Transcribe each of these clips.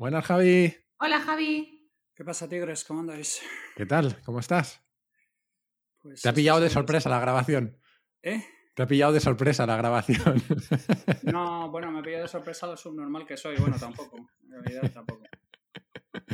Buenas, Javi. Hola, Javi. ¿Qué pasa, tigres? ¿Cómo andáis? ¿Qué tal? ¿Cómo estás? Pues ¿Te ha pillado de es- sorpresa la grabación? ¿Eh? ¿Te ha pillado de sorpresa la grabación? No, bueno, me pillado de sorpresa lo subnormal que soy. Bueno, tampoco. En realidad, tampoco.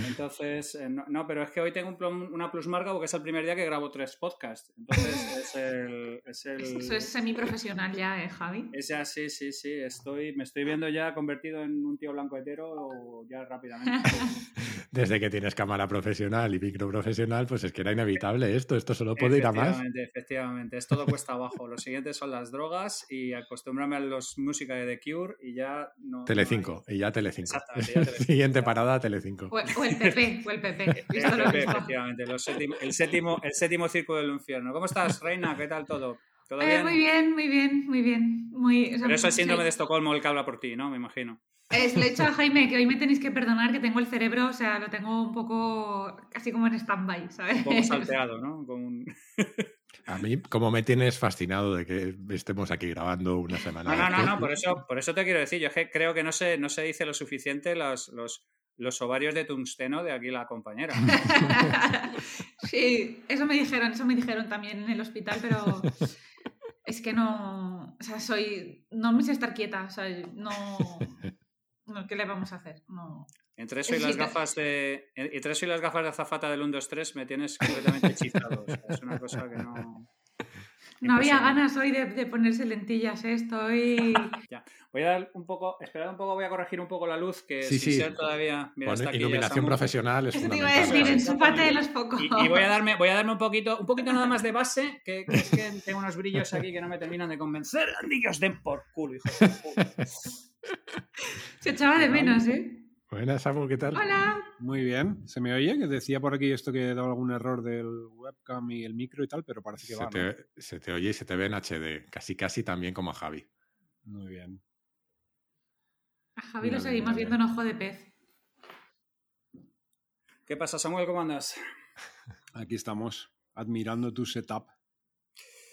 Entonces, eh, no, no, pero es que hoy tengo un plum- una plusmarca porque es el primer día que grabo tres podcasts. Entonces, es el. Es el Eso es semiprofesional ya, ¿eh, Javi? es ya, sí, sí, sí. Estoy, me estoy viendo ya convertido en un tío blanco hetero ya rápidamente. Desde que tienes cámara profesional y micro profesional, pues es que era inevitable esto. Esto solo puede ir a más. Efectivamente, efectivamente. Es todo cuesta abajo. Los siguientes son las drogas y acostumbrarme a los música de The Cure y ya no. no Telecinco, y ya Telecinco. Exactamente, ya Telecinco. Siguiente parada, Telecinco. O, o el PP, o el PP. EFP, mismo. efectivamente. los séptimo- el, séptimo, el séptimo círculo del infierno. ¿Cómo estás, Reina? ¿Qué tal todo? ¿Todo Eh, bien? muy bien, muy bien, muy bien. Muy, o sea, Pero eso es síndrome sí. de Estocolmo el que habla por ti, ¿no? Me imagino. Es, le he dicho a Jaime que hoy me tenéis que perdonar que tengo el cerebro, o sea, lo tengo un poco así como en stand-by, ¿sabes? Un poco salteado, ¿no? Con un- A mí, como me tienes fascinado de que estemos aquí grabando una semana. No, no, no, no, por eso, por eso te quiero decir. Yo es que creo que no se, no se dice lo suficiente los, los, los ovarios de tungsteno de aquí la compañera. sí, eso me dijeron, eso me dijeron también en el hospital, pero es que no, o sea, soy, no me sé estar quieta, o sea, no, no, ¿qué le vamos a hacer? No. Entre eso y las gafas de. Entre eso y las gafas de azafata del 1, 2, 3 me tienes completamente hechizado. O sea, es una cosa que no. No había ganas hoy de, de ponerse lentillas, ¿eh? estoy... Voy a dar un poco. Esperad un poco, voy a corregir un poco la luz, que Sí, sin sí. ser todavía. Mira, ya iluminación profesional es Eso te iba a decir, ensúpate de los focos. Y, y voy a darme, voy a darme un poquito, un poquito nada más de base, que, que es que tengo unos brillos aquí que no me terminan de convencer. Niños den por culo, hijos de puta. Se echaba de menos, ¿eh? Buenas, Samu, ¿qué tal? Hola. Muy bien. ¿Se me oye? Que decía por aquí esto que daba algún error del webcam y el micro y tal, pero parece que Se va. ¿no? te, se te oye y se te ve en HD, casi casi también como a Javi. Muy bien. A Javi lo seguimos viendo en ojo de pez. ¿Qué pasa, Samuel? ¿Cómo andas? Aquí estamos, admirando tu setup.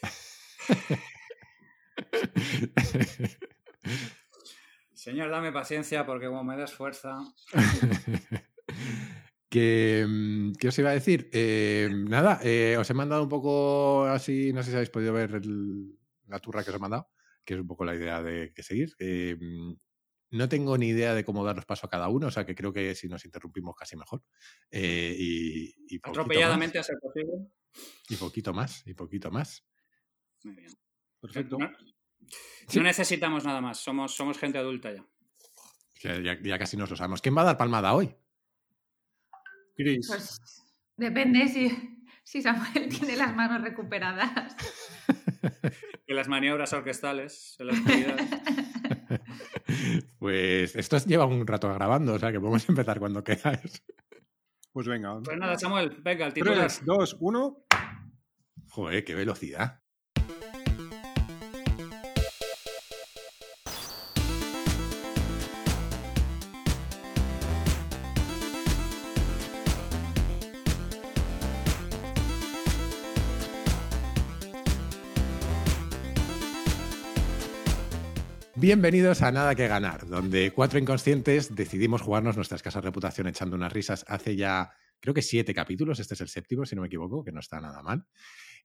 Señor, dame paciencia porque como me das fuerza. que, mm, ¿Qué os iba a decir? Eh, nada, eh, os he mandado un poco así, no sé si habéis podido ver el- la turra que os he mandado, que es un poco la idea de que seguir. Eh, mm, no tengo ni idea de cómo daros paso a cada uno, o sea que creo que si nos interrumpimos casi mejor. Eh, y, y Atropelladamente a ser posible. y poquito más, y poquito más. Muy bien. Perfecto. No, Sí. no necesitamos nada más, somos, somos gente adulta ya. Ya, ya casi nos lo sabemos. ¿Quién va a dar palmada hoy? Chris, Pues depende si, si Samuel tiene las manos recuperadas. Que las maniobras orquestales, se las cuidas. Pues esto lleva un rato grabando, o sea que podemos empezar cuando queráis. pues venga. Pues nada, Samuel, venga, el titular. 3, 2, 1. Joder, qué velocidad. Bienvenidos a Nada que Ganar, donde cuatro inconscientes decidimos jugarnos nuestra escasa reputación echando unas risas hace ya, creo que siete capítulos, este es el séptimo, si no me equivoco, que no está nada mal.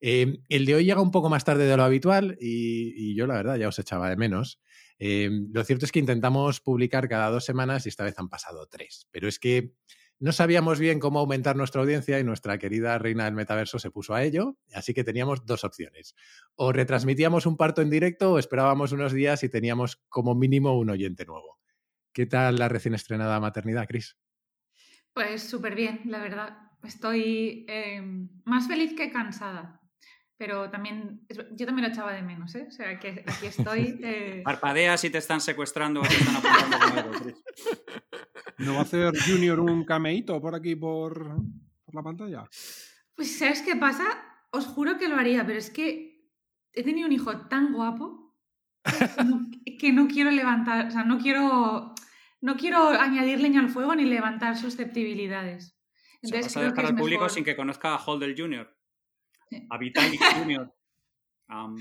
Eh, el de hoy llega un poco más tarde de lo habitual y, yo la verdad ya os echaba de menos. Eh, lo cierto es que intentamos publicar cada dos semanas y esta vez han pasado tres, pero es que no sabíamos bien cómo aumentar nuestra audiencia y nuestra querida reina del metaverso se puso a ello, así que teníamos dos opciones. O retransmitíamos un parto en directo o esperábamos unos días y teníamos como mínimo un oyente nuevo. ¿Qué tal la recién estrenada maternidad, Cris? Pues súper bien, la verdad. Estoy eh, más feliz que cansada. Pero también, yo también lo echaba de menos, ¿eh? O sea, que aquí estoy. eh, Parpadeas y te están secuestrando o te están apuntando. ¿No va a hacer Junior un cameíto por aquí por, por la pantalla? Pues, ¿sabes qué pasa? Os juro que lo haría, pero es que he tenido un hijo tan guapo que no, que no quiero levantar, o sea, no quiero, no quiero añadir leña al fuego ni levantar susceptibilidades. Se Entonces, vas a creo dejar que al público mejor- sin que conozca a Holder Jr., Sí. a Vitalik Jr. Am,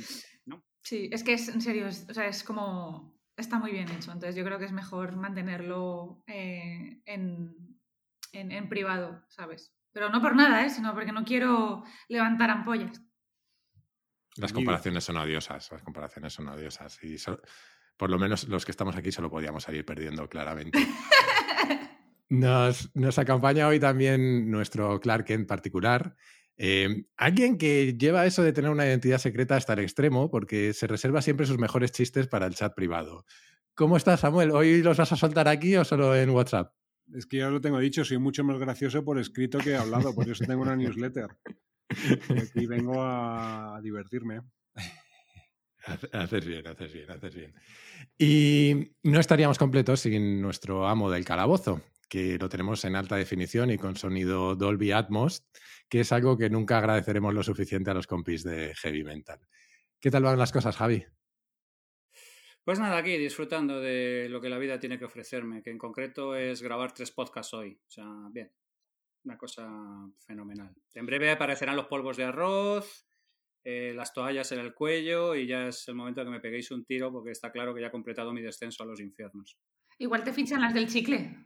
¿no? Sí, es que es en serio, es, o sea, es como. Está muy bien hecho, entonces yo creo que es mejor mantenerlo eh, en, en, en privado, ¿sabes? Pero no por nada, ¿eh? sino porque no quiero levantar ampollas. Las comparaciones son odiosas, las comparaciones son odiosas. Y so- por lo menos los que estamos aquí solo podíamos salir perdiendo claramente. Nos, nos acompaña hoy también nuestro Clark Kent particular. Eh, alguien que lleva eso de tener una identidad secreta hasta el extremo porque se reserva siempre sus mejores chistes para el chat privado. ¿Cómo estás, Samuel? ¿Hoy los vas a soltar aquí o solo en WhatsApp? Es que ya lo tengo dicho, soy mucho más gracioso por escrito que hablado, por eso tengo una newsletter. Y aquí vengo a divertirme. Hace- Haces bien, haces bien, haces bien. Y no estaríamos completos sin nuestro amo del calabozo, que lo tenemos en alta definición y con sonido Dolby Atmos, que es algo que nunca agradeceremos lo suficiente a los compis de Heavy Mental. ¿Qué tal van las cosas, Javi? Pues nada, aquí disfrutando de lo que la vida tiene que ofrecerme, que en concreto es grabar tres podcasts hoy. O sea, bien, una cosa fenomenal. En breve aparecerán los polvos de arroz, eh, las toallas en el cuello y ya es el momento de que me peguéis un tiro porque está claro que ya he completado mi descenso a los infiernos. Igual te fichan las del chicle.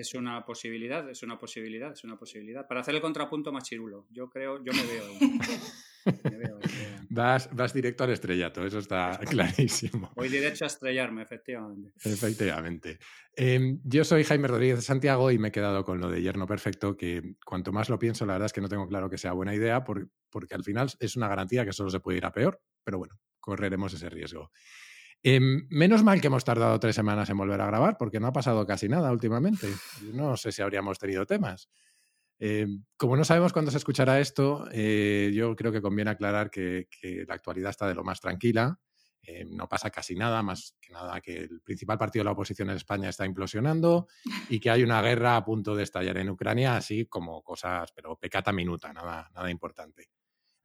Es una posibilidad, es una posibilidad, es una posibilidad. Para hacer el contrapunto más chirulo. Yo creo, yo me veo. me veo. Vas, vas directo al estrellato, eso está clarísimo. Voy derecho a estrellarme, efectivamente. Efectivamente. Eh, yo soy Jaime Rodríguez de Santiago y me he quedado con lo de yerno perfecto, que cuanto más lo pienso, la verdad es que no tengo claro que sea buena idea, por- porque al final es una garantía que solo se puede ir a peor, pero bueno, correremos ese riesgo. Eh, menos mal que hemos tardado tres semanas en volver a grabar, porque no ha pasado casi nada últimamente. No sé si habríamos tenido temas. Eh, como no sabemos cuándo se escuchará esto, eh, yo creo que conviene aclarar que, que la actualidad está de lo más tranquila. Eh, no pasa casi nada, más que nada que el principal partido de la oposición en España está implosionando y que hay una guerra a punto de estallar en Ucrania, así como cosas, pero pecata minuta, nada, nada importante.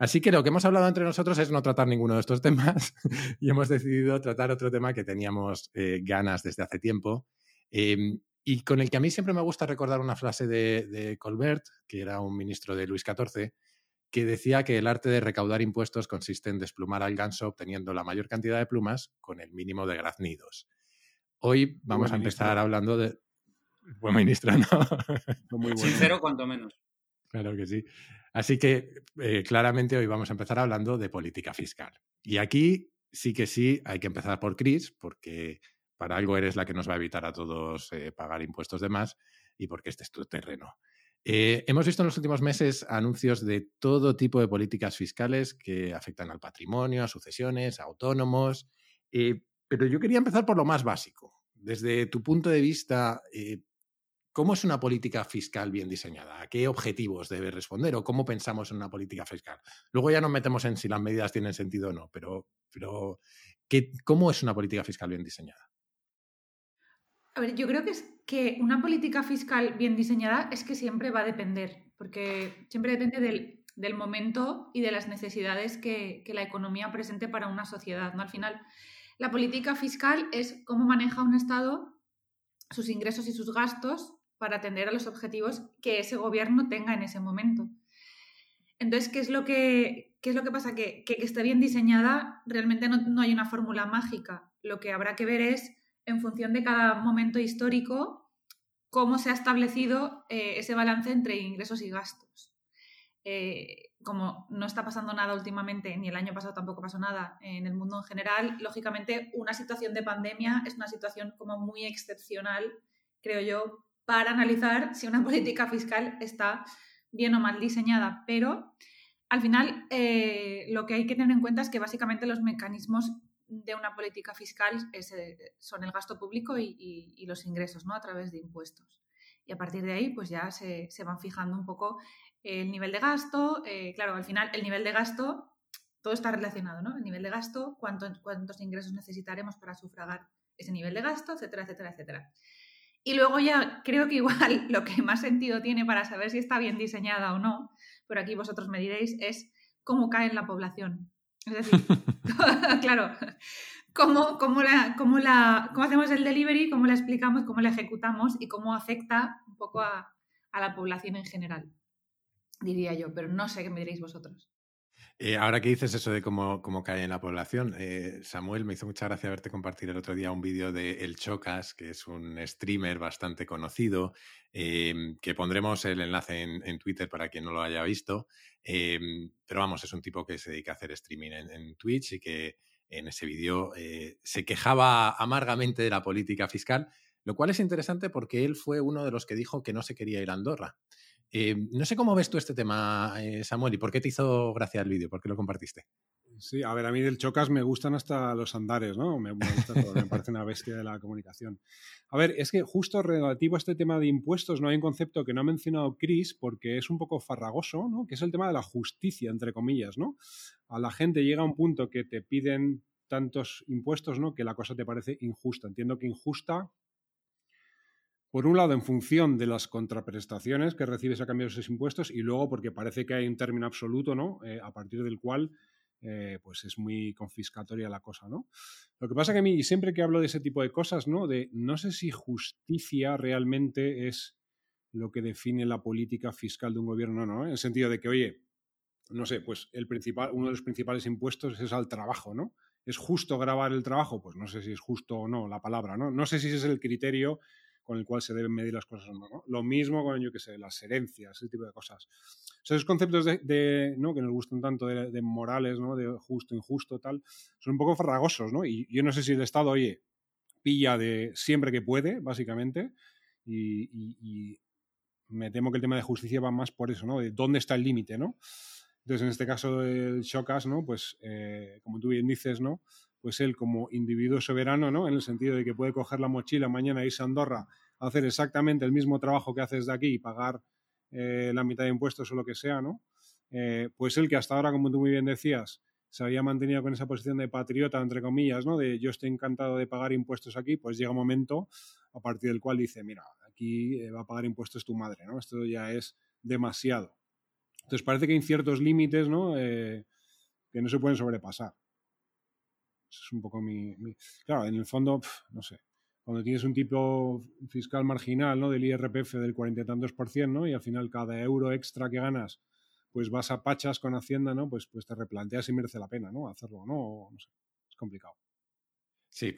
Así que lo que hemos hablado entre nosotros es no tratar ninguno de estos temas y hemos decidido tratar otro tema que teníamos eh, ganas desde hace tiempo eh, y con el que a mí siempre me gusta recordar una frase de, de Colbert, que era un ministro de Luis XIV, que decía que el arte de recaudar impuestos consiste en desplumar al ganso obteniendo la mayor cantidad de plumas con el mínimo de graznidos. Hoy vamos buen a empezar ministro. hablando de... Buen ministro, ¿no? Muy bueno. Sincero, cuanto menos. Claro que sí. Así que eh, claramente hoy vamos a empezar hablando de política fiscal. Y aquí sí que sí hay que empezar por Cris, porque para algo eres la que nos va a evitar a todos eh, pagar impuestos de más y porque este es tu terreno. Eh, hemos visto en los últimos meses anuncios de todo tipo de políticas fiscales que afectan al patrimonio, a sucesiones, a autónomos, pero yo quería empezar por lo más básico. Desde tu punto de vista, eh, ¿Cómo es una política fiscal bien diseñada? ¿A qué objetivos debe responder o cómo pensamos en una política fiscal? Luego ya nos metemos en si las medidas tienen sentido o no, pero, pero ¿qué, ¿cómo es una política fiscal bien diseñada? A ver, yo creo que es que una política fiscal bien diseñada es que siempre va a depender, porque siempre depende del, del momento y de las necesidades que, que la economía presente para una sociedad. Al final, la política fiscal es cómo maneja un Estado sus ingresos y sus gastos para atender a los objetivos que ese gobierno tenga en ese momento. Entonces, ¿qué es lo que, qué es lo que pasa? Que, que, esté bien diseñada, realmente no, no hay una fórmula mágica. Lo que habrá que ver es, en función de cada momento histórico, cómo se ha establecido eh, ese balance entre ingresos y gastos. Eh, como no está pasando nada últimamente, ni el año pasado tampoco pasó nada en el mundo en general, lógicamente una situación de pandemia es una situación como muy excepcional, creo yo, para analizar si una política fiscal está bien o mal diseñada. Pero al final eh, lo que hay que tener en cuenta es que básicamente los mecanismos de una política fiscal eh, son el gasto público y, los ingresos, ¿no? A través de impuestos. Y a partir de ahí, pues ya se, van fijando un poco el nivel de gasto. Eh, claro, al final el nivel de gasto, todo está relacionado, ¿no? El nivel de gasto, cuánto, cuántos ingresos necesitaremos para sufragar ese nivel de gasto, etcétera, etcétera, etcétera. Y luego ya creo que igual lo que más sentido tiene para saber si está bien diseñada o no, pero aquí vosotros me diréis, es cómo cae en la población. Es decir, claro, cómo, cómo, la, cómo, la, cómo hacemos el delivery, cómo la explicamos, cómo la ejecutamos y cómo afecta un poco a, a la población en general, diría yo, pero no sé qué me diréis vosotros. Eh, ahora que dices eso de cómo, cómo cae en la población, eh, Samuel, me hizo mucha gracia verte compartir el otro día un vídeo de El Chocas, que es un streamer bastante conocido, em, que pondremos el enlace en, Twitter para quien no lo haya visto. Em, pero vamos, es un tipo que se dedica a hacer streaming en, Twitch y que en ese vídeo eh, se quejaba amargamente de la política fiscal, lo cual es interesante porque él fue uno de los que dijo que no se quería ir a Andorra. Eh, no sé cómo ves tú este tema, eh, Samuel, y por qué te hizo gracia el vídeo, por qué lo compartiste. Sí, a ver, a mí del Chocas me gustan hasta los andares, ¿no? Me, gusta todo, me parece una bestia de la comunicación. A ver, es que justo relativo a este tema de impuestos, no hay un concepto que no ha mencionado Chris porque es un poco farragoso, ¿no? Que es el tema de la justicia, entre comillas, ¿no? A la gente llega un punto que te piden tantos impuestos, ¿no? Que la cosa te parece injusta. Entiendo que injusta por un lado, en función de las contraprestaciones que recibes a cambio de esos impuestos y luego porque parece que hay un término absoluto, ¿no? Eh, a partir del cual eh, pues es muy confiscatoria la cosa, ¿no? Lo que pasa que a mí, siempre que hablo de ese tipo de cosas, ¿no? De no sé si justicia realmente es lo que define la política fiscal de un gobierno, ¿no? En el sentido de que, oye, no sé, pues el principal, uno de los principales impuestos es al trabajo, ¿no? ¿Es justo grabar el trabajo? Pues no sé si es justo o no la palabra, ¿no? No sé si ese es el criterio con el cual se deben medir las cosas o no. Lo mismo con, yo que sé, las herencias, ese tipo de cosas. O esos conceptos de, ¿no? que nos gustan tanto de, morales, ¿no? de justo, injusto, tal, son un poco farragosos, ¿no? Y yo no sé si el Estado, oye, pilla de siempre que puede, básicamente, y, me temo que el tema de justicia va más por eso, ¿no? De dónde está el límite, ¿no? Entonces, en este caso del Shocas, ¿no? Pues, eh, como tú bien dices, ¿no? Pues él como individuo soberano, ¿no? En el sentido de que puede coger la mochila mañana irse a Andorra hacer exactamente el mismo trabajo que haces de aquí y pagar eh, la mitad de impuestos o lo que sea, ¿no? Eh, pues él que hasta ahora, como tú muy bien decías, se había mantenido con esa posición de patriota, entre comillas, ¿no? De yo estoy encantado de pagar impuestos aquí, pues llega un momento a partir del cual dice, mira, aquí eh, va a pagar impuestos tu madre, ¿no? Esto ya es demasiado. Entonces parece que hay ciertos límites, ¿no? que no se pueden sobrepasar es un poco mi, Claro, en el fondo, no sé, cuando tienes un tipo fiscal marginal, ¿no? Del IRPF del cuarenta y tantos por ciento, ¿no? Y al final cada euro extra que ganas, pues vas a pachas con Hacienda, ¿no? Pues, pues te replanteas si merece la pena, ¿no? Hacerlo, ¿no? No sé, es complicado. Sí,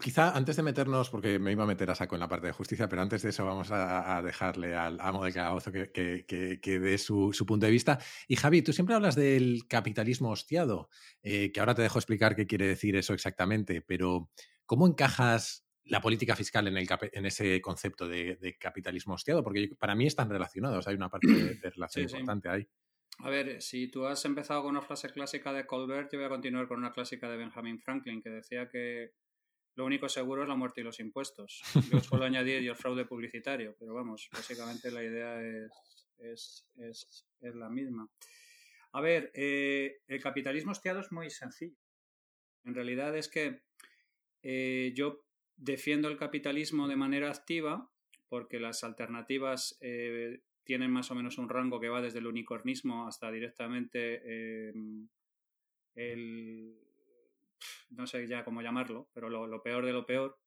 Quizá antes de meternos, porque me iba a meter a saco en la parte de justicia, pero antes de eso vamos a, dejarle al amo de calabozo que, que, dé su, punto de vista. Y Javi, tú siempre hablas del capitalismo hostiado, eh, que ahora te dejo explicar qué quiere decir eso exactamente, pero ¿cómo encajas la política fiscal en, el, en ese concepto de, capitalismo hostiado? Porque para mí están relacionados, hay una parte de, relación importante ahí. A ver, si tú has empezado con una frase clásica de Colbert, yo voy a continuar con una clásica de Benjamin Franklin, que decía que lo único seguro es la muerte y los impuestos. Yo suelo añadir y el fraude publicitario, pero vamos, básicamente la idea es, la misma. A ver, eh, el capitalismo hostiado es muy sencillo. En realidad es que eh, yo defiendo el capitalismo de manera activa porque las alternativas eh, tienen más o menos un rango que va desde el unicornismo hasta directamente el, no sé ya cómo llamarlo, pero lo, peor de lo peor.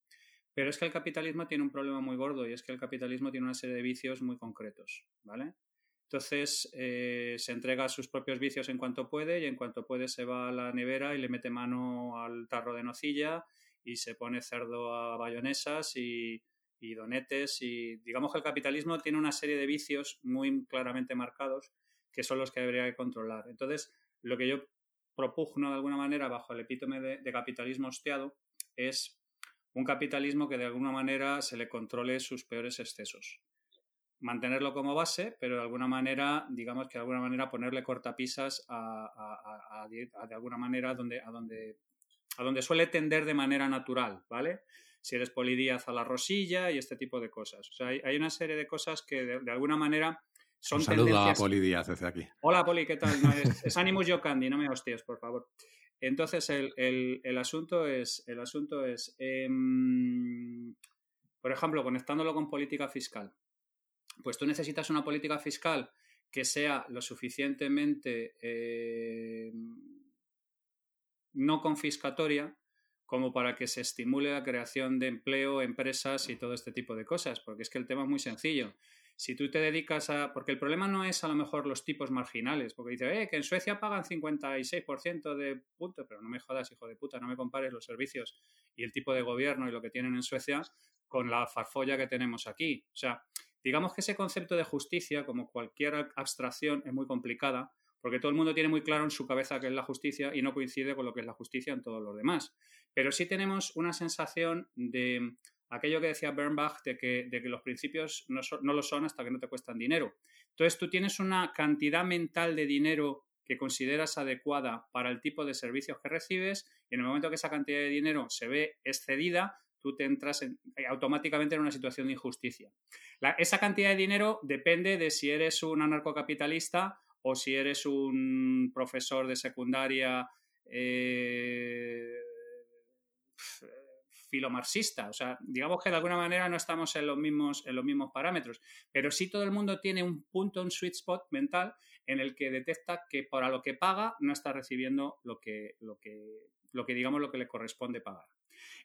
Pero es que el capitalismo tiene un problema muy gordo y es que el capitalismo tiene una serie de vicios muy concretos, ¿vale? Entonces eh, se entrega a sus propios vicios en cuanto puede y en cuanto puede se va a la nevera y le mete mano al tarro de nocilla y se pone cerdo a bayonesas y, y donetes y digamos que el capitalismo tiene una serie de vicios muy claramente marcados que son los que debería de controlar. Entonces, lo que yo propugno de alguna manera bajo el epítome de, capitalismo hostiado es un capitalismo que de alguna manera se le controle sus peores excesos. Mantenerlo como base, pero de alguna manera, digamos que de alguna manera ponerle cortapisas a, de alguna manera donde, a, donde, a donde suele tender de manera natural, ¿vale? Si eres polidíaz a la rosilla y este tipo de cosas. O sea, hay, una serie de cosas que de alguna manera son Un saludo a Poli Díaz desde aquí. Hola Poli, ¿qué tal? es, es Animus Candy, no me hostias, por favor. Entonces, el, asunto es, el asunto es em, por ejemplo, conectándolo con política fiscal. Pues tú necesitas una política fiscal que sea lo suficientemente em, no confiscatoria como para que se estimule la creación de empleo, empresas y todo este tipo de cosas, porque es que el tema es muy sencillo. Si tú te dedicas a... Porque el problema no es a lo mejor los tipos marginales, porque dice, eh, que en Suecia pagan 56% de punto, pero no me jodas, hijo de puta, no me compares los servicios y el tipo de gobierno y lo que tienen en Suecia con la farfolla que tenemos aquí. O sea, digamos que ese concepto de justicia, como cualquier abstracción, es muy complicada, porque todo el mundo tiene muy claro en su cabeza qué es la justicia y no coincide con lo que es la justicia en todos los demás. Pero sí tenemos una sensación de aquello que decía Bernbach, de que, de que los principios no, no, lo son hasta que no te cuestan dinero. Entonces tú tienes una cantidad mental de dinero que consideras adecuada para el tipo de servicios que recibes y en el momento que esa cantidad de dinero se ve excedida, tú te entras eh, automáticamente en una situación de injusticia. esa cantidad de dinero depende de si eres un anarcocapitalista o si eres un profesor de secundaria eh, filomarxista. O sea, digamos que de alguna manera no estamos en los, mismos, en los mismos parámetros, pero sí todo el mundo tiene un punto, un sweet spot mental en el que detecta que para lo que paga no está recibiendo lo que, lo que, lo que digamos, lo que le corresponde pagar.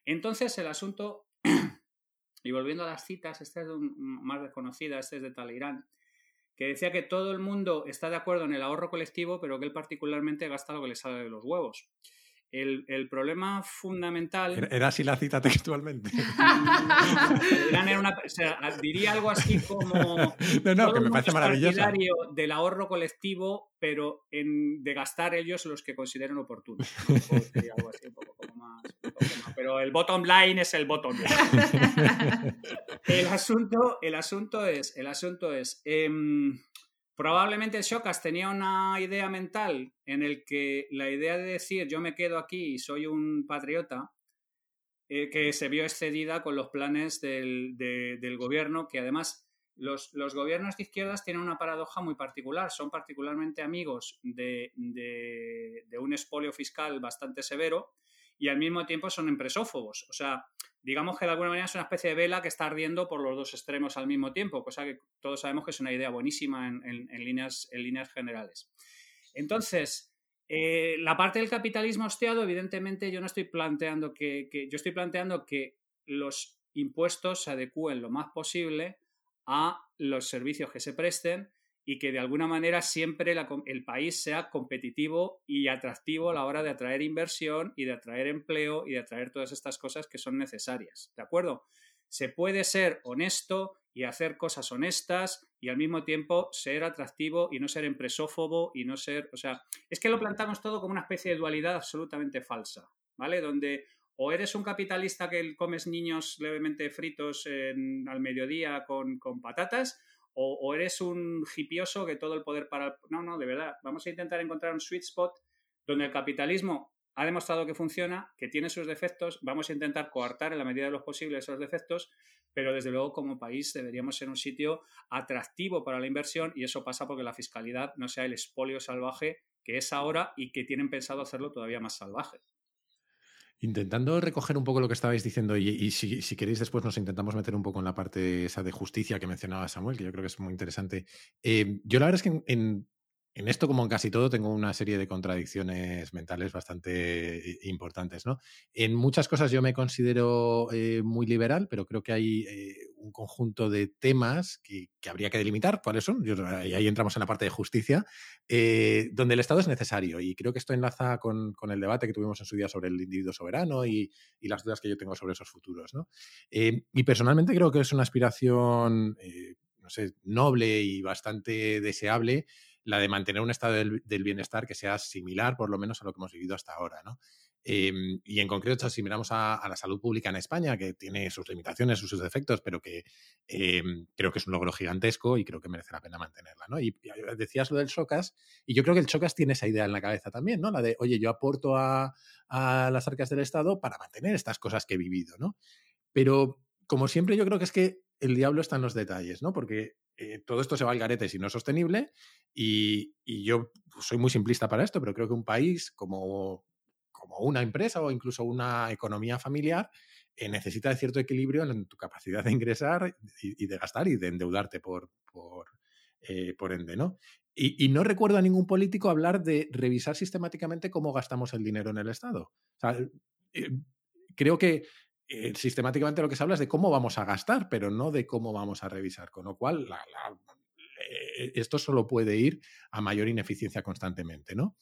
Entonces, el asunto, y volviendo a las citas, esta es más desconocida, este es de Talleyrand, que decía que todo el mundo está de acuerdo en el ahorro colectivo, pero que él particularmente gasta lo que le sale de los huevos. El, problema fundamental. Era así la cita textualmente. diría algo así como. No, no, que me parece maravilloso. del ahorro colectivo, pero en, de gastar ellos los que consideren oportuno. pero el bottom line es el bottom line. el, asunto, el asunto es. El asunto es em, Probablemente Shokas tenía una idea mental en el que la idea de decir yo me quedo aquí y soy un patriota, eh, que se vio excedida con los planes del, gobierno, que además los, gobiernos de izquierdas tienen una paradoja muy particular, son particularmente amigos de, de un espolio fiscal bastante severo y al mismo tiempo son empresófobos. O sea, digamos que de alguna manera es una especie de vela que está ardiendo por los dos extremos al mismo tiempo, cosa que todos sabemos que es una idea buenísima en, líneas, en líneas generales. Entonces, eh, la parte del capitalismo hostiado, evidentemente yo no estoy planteando que, yo estoy planteando que los impuestos se adecúen lo más posible a los servicios que se presten y que de alguna manera siempre el país sea competitivo y atractivo a la hora de atraer inversión y de atraer empleo y de atraer todas estas cosas que son necesarias. ¿De acuerdo? Se puede ser honesto y hacer cosas honestas y al mismo tiempo ser atractivo y no ser empresófobo y no ser, o sea, es que lo plantamos todo como una especie de dualidad absolutamente falsa, ¿vale? Donde o eres un capitalista que comes niños levemente fritos al mediodía con, con patatas, o, eres un hipioso que todo el poder para... No, no, de verdad, vamos a intentar encontrar un sweet spot donde el capitalismo ha demostrado que funciona, que tiene sus defectos, vamos a intentar coartar en la medida de los posibles esos defectos, pero desde luego como país deberíamos ser un sitio atractivo para la inversión y eso pasa porque la fiscalidad no sea el espolio salvaje que es ahora y que tienen pensado hacerlo todavía más salvaje. Intentando recoger un poco lo que estabais diciendo, y, si, queréis después nos intentamos meter un poco en la parte esa de justicia que mencionaba Samuel, que yo creo que es muy interesante. Eh, yo la verdad es que en, en esto, como en casi todo, tengo una serie de contradicciones mentales bastante eh, importantes. ¿no? En muchas cosas yo me considero eh, muy liberal, pero creo que hay eh, un conjunto de temas que, habría que delimitar. ¿Cuáles son? y ahí entramos en la parte de justicia, donde el Estado es necesario. Y creo que esto enlaza con, el debate que tuvimos en su día sobre el individuo soberano y, y las dudas que yo tengo sobre esos futuros. ¿no? y personalmente creo que es una aspiración, no sé, noble y bastante deseable la de mantener un estado del, bienestar que sea similar, por lo menos, a lo que hemos vivido hasta ahora. ¿no? Em, y en concreto, si miramos a, la salud pública en España, que tiene sus limitaciones, sus defectos, pero que em, creo que es un logro gigantesco y creo que merece la pena mantenerla. ¿no? Y, decías lo del Chocas, y yo creo que el Chocas tiene esa idea en la cabeza también, ¿no? La de, oye, yo aporto a, a las arcas del Estado para mantener estas cosas que he vivido, ¿no? Pero, como siempre, yo creo que es que el diablo está en los detalles, ¿no? Porque eh, todo esto se va al garete si no es sostenible y, yo soy muy simplista para esto, pero creo que un país como, como una empresa o incluso una economía familiar eh, necesita de cierto equilibrio en tu capacidad de ingresar y, de gastar y de endeudarte por, por, eh, por ende, ¿no? Y, no recuerdo a ningún político hablar de revisar sistemáticamente cómo gastamos el dinero en el Estado. Creo que eh, sistemáticamente lo que se habla es de cómo vamos a gastar, pero no de cómo vamos a revisar. Con lo cual, eh, esto solo puede ir a mayor ineficiencia constantemente, ¿no?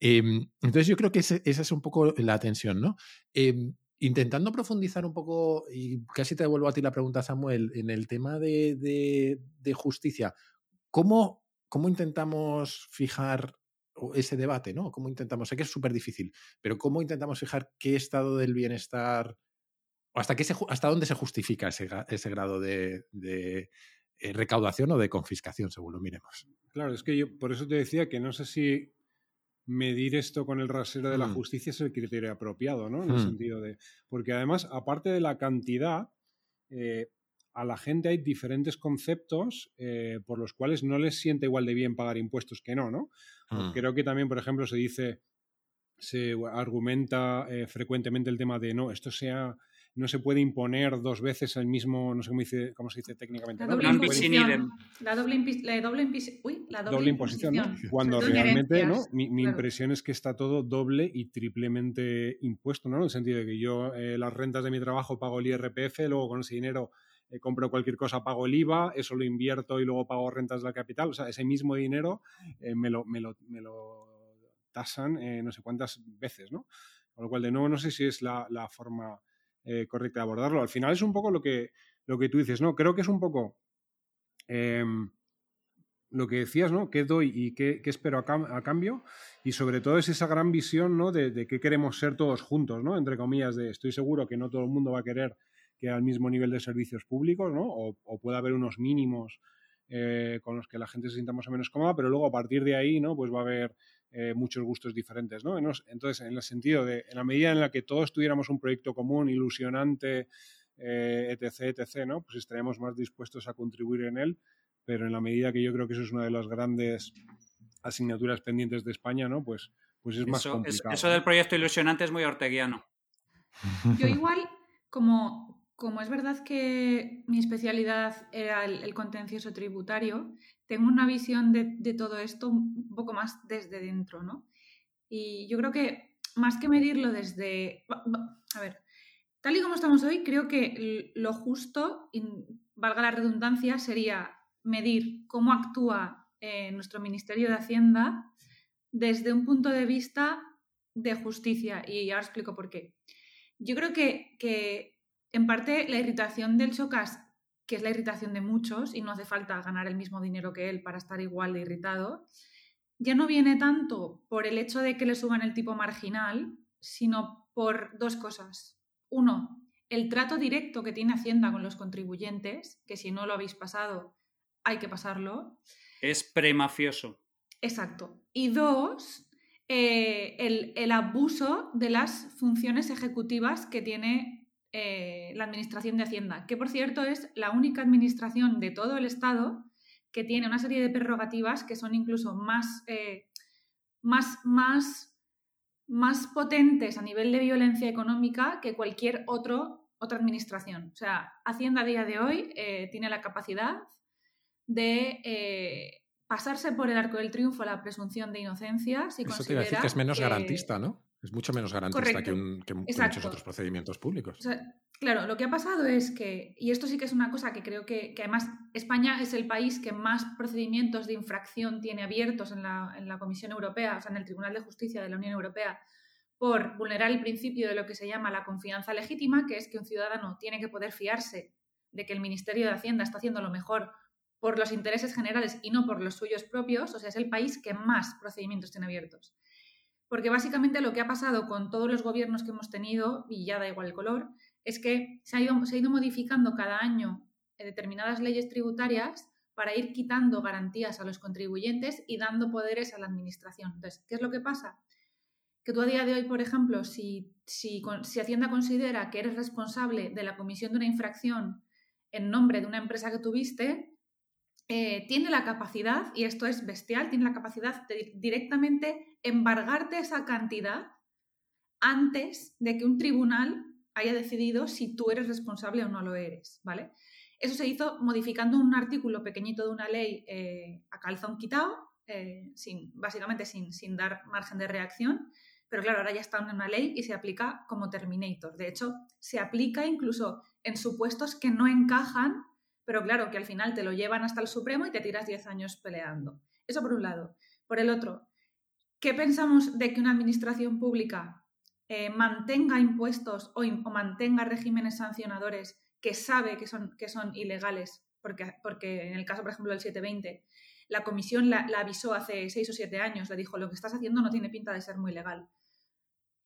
Em, entonces yo creo que esa es un poco la tensión, ¿no? Em, intentando profundizar un poco, y casi te devuelvo a ti la pregunta, Samuel, en el tema de, justicia, ¿cómo, ¿cómo, intentamos fijar ese debate, ¿no? ¿Cómo intentamos, sé que es súper difícil, pero cómo intentamos fijar qué estado del bienestar, hasta, qué hasta dónde se justifica ese, grado de, eh, recaudación o de confiscación, según lo miremos? Claro, es que yo por eso te decía que no sé si medir esto con el rasero de la mm. justicia es el criterio apropiado, ¿no? En el mm. sentido de. Porque además, aparte de la cantidad, eh, a la gente hay diferentes conceptos eh, por los cuales no les siente igual de bien pagar impuestos que no, ¿no? Mm. Creo que también, por ejemplo, se dice, se argumenta eh, frecuentemente el tema de no, esto sea no se puede imponer dos veces el mismo, no sé cómo, dice, cómo se dice técnicamente. La doble imposición. La doble, imposición, Cuando realmente, ¿no? Mi, impresión es que está todo doble y triplemente impuesto, ¿no? En el sentido de que yo eh, las rentas de mi trabajo pago el IRPF, luego con ese dinero eh, compro cualquier cosa, pago el IVA, eso lo invierto y luego pago rentas de la capital. O sea, ese mismo dinero eh, me, lo, me, lo, me, lo, tasan no sé cuántas veces, ¿no? Con lo cual, de nuevo, no sé si es la, la forma eh, correcta de abordarlo. Al final es un poco lo que, lo que tú dices, ¿no? Creo que es un poco em, lo que decías, ¿no? ¿Qué doy y qué, espero a, cambio? Y sobre todo es esa gran visión, ¿no? De, qué queremos ser todos juntos, ¿no? Entre comillas, de estoy seguro que no todo el mundo va a querer que al mismo nivel de servicios públicos, ¿no? O, o puede haber unos mínimos eh, con los que la gente se sienta más o menos cómoda, pero luego a partir de ahí, ¿no? Pues va a haber eh, muchos gustos diferentes, ¿no? Entonces, en el sentido de, en la medida en la que todos tuviéramos un proyecto común, ilusionante, eh, etc., etc., ¿no? Pues estaríamos más dispuestos a contribuir en él, pero en la medida que yo creo que eso es una de las grandes asignaturas pendientes de España, ¿no? Pues, pues es más complicado. eso del proyecto ilusionante es muy orteguiano. Yo igual, como, como es verdad que mi especialidad era el contencioso tributario, tengo una visión de, todo esto un poco más desde dentro, ¿no? Y yo creo que más que medirlo desde... A ver, tal y como estamos hoy, creo que lo justo, valga la redundancia, sería medir cómo actúa eh, nuestro Ministerio de Hacienda desde un punto de vista de justicia. Y ahora explico por qué. Yo creo que, que en parte la irritación del Chocas que es la irritación de muchos, y no hace falta ganar el mismo dinero que él para estar igual de irritado, ya no viene tanto por el hecho de que le suban el tipo marginal, sino por dos cosas. Uno, el trato directo que tiene Hacienda con los contribuyentes, que si no lo habéis pasado, hay que pasarlo. Es premafioso. Exacto. Y dos, eh, el, el, abuso de las funciones ejecutivas que tiene eh, la Administración de Hacienda, que por cierto es la única administración de todo el Estado que tiene una serie de prerrogativas que son incluso más, eh, más, más, más potentes a nivel de violencia económica que cualquier otro, otra administración. O sea, Hacienda a día de hoy eh, tiene la capacidad de pasarse por el arco del triunfo la presunción de inocencia si Eso te decir que es menos garantista, ¿no? Es mucho menos garantista que, muchos otros procedimientos públicos. claro, lo que ha pasado es que, y esto sí que es una cosa que creo que, además España es el país que más procedimientos de infracción tiene abiertos en la, en la Comisión Europea, o sea, en el Tribunal de Justicia de la Unión Europea, por vulnerar el principio de lo que se llama la confianza legítima, que es que un ciudadano tiene que poder fiarse de que el Ministerio de Hacienda está haciendo lo mejor por los intereses generales y no por los suyos propios, o sea, es el país que más procedimientos tiene abiertos. Porque básicamente lo que ha pasado con todos los gobiernos que hemos tenido, y ya da igual el color, es que se ha ido, modificando cada año determinadas leyes tributarias para ir quitando garantías a los contribuyentes y dando poderes a la administración. Entonces, ¿qué es lo que pasa? Que tú a día de hoy, por ejemplo, si, si, si Hacienda considera que eres responsable de la comisión de una infracción en nombre de una empresa que tuviste, eh, tiene la capacidad, y esto es bestial, tiene la capacidad de directamente embargarte esa cantidad antes de que un tribunal haya decidido si tú eres responsable o no lo eres, ¿vale? Eso se hizo modificando un artículo pequeñito de una ley eh, a calzón quitado, eh, sin, básicamente sin, sin, dar margen de reacción, pero claro, ahora ya está en una ley y se aplica como Terminator. De hecho, se aplica incluso en supuestos que no encajan, pero claro, que al final te lo llevan hasta el Supremo y te tiras 10 años peleando. Eso por un lado. Por el otro, ¿qué pensamos de que una administración pública eh, mantenga impuestos o, mantenga regímenes sancionadores que sabe que son, que son ilegales? Porque, porque en el caso, por ejemplo, del 720, la comisión la, avisó hace seis o siete años, le dijo, lo que estás haciendo no tiene pinta de ser muy legal.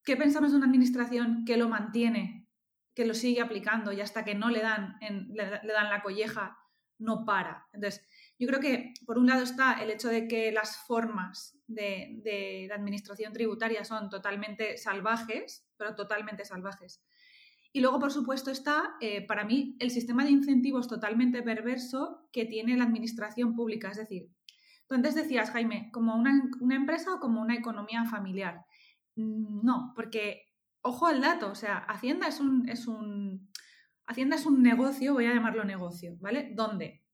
¿Qué pensamos de una administración que lo mantiene, que lo sigue aplicando y hasta que no le dan, le, dan la colleja, no para? Entonces, yo creo que por un lado está el hecho de que las formas de, de, administración tributaria son totalmente salvajes, pero totalmente salvajes. Y luego, por supuesto, está, eh, para mí, el sistema de incentivos totalmente perverso que tiene la administración pública. Es decir, tú antes decías, Jaime, como una, empresa o como una economía familiar. Mm, no, porque, ojo al dato, o sea, Hacienda es un, es un, Hacienda es un negocio, voy a llamarlo negocio, ¿vale? Donde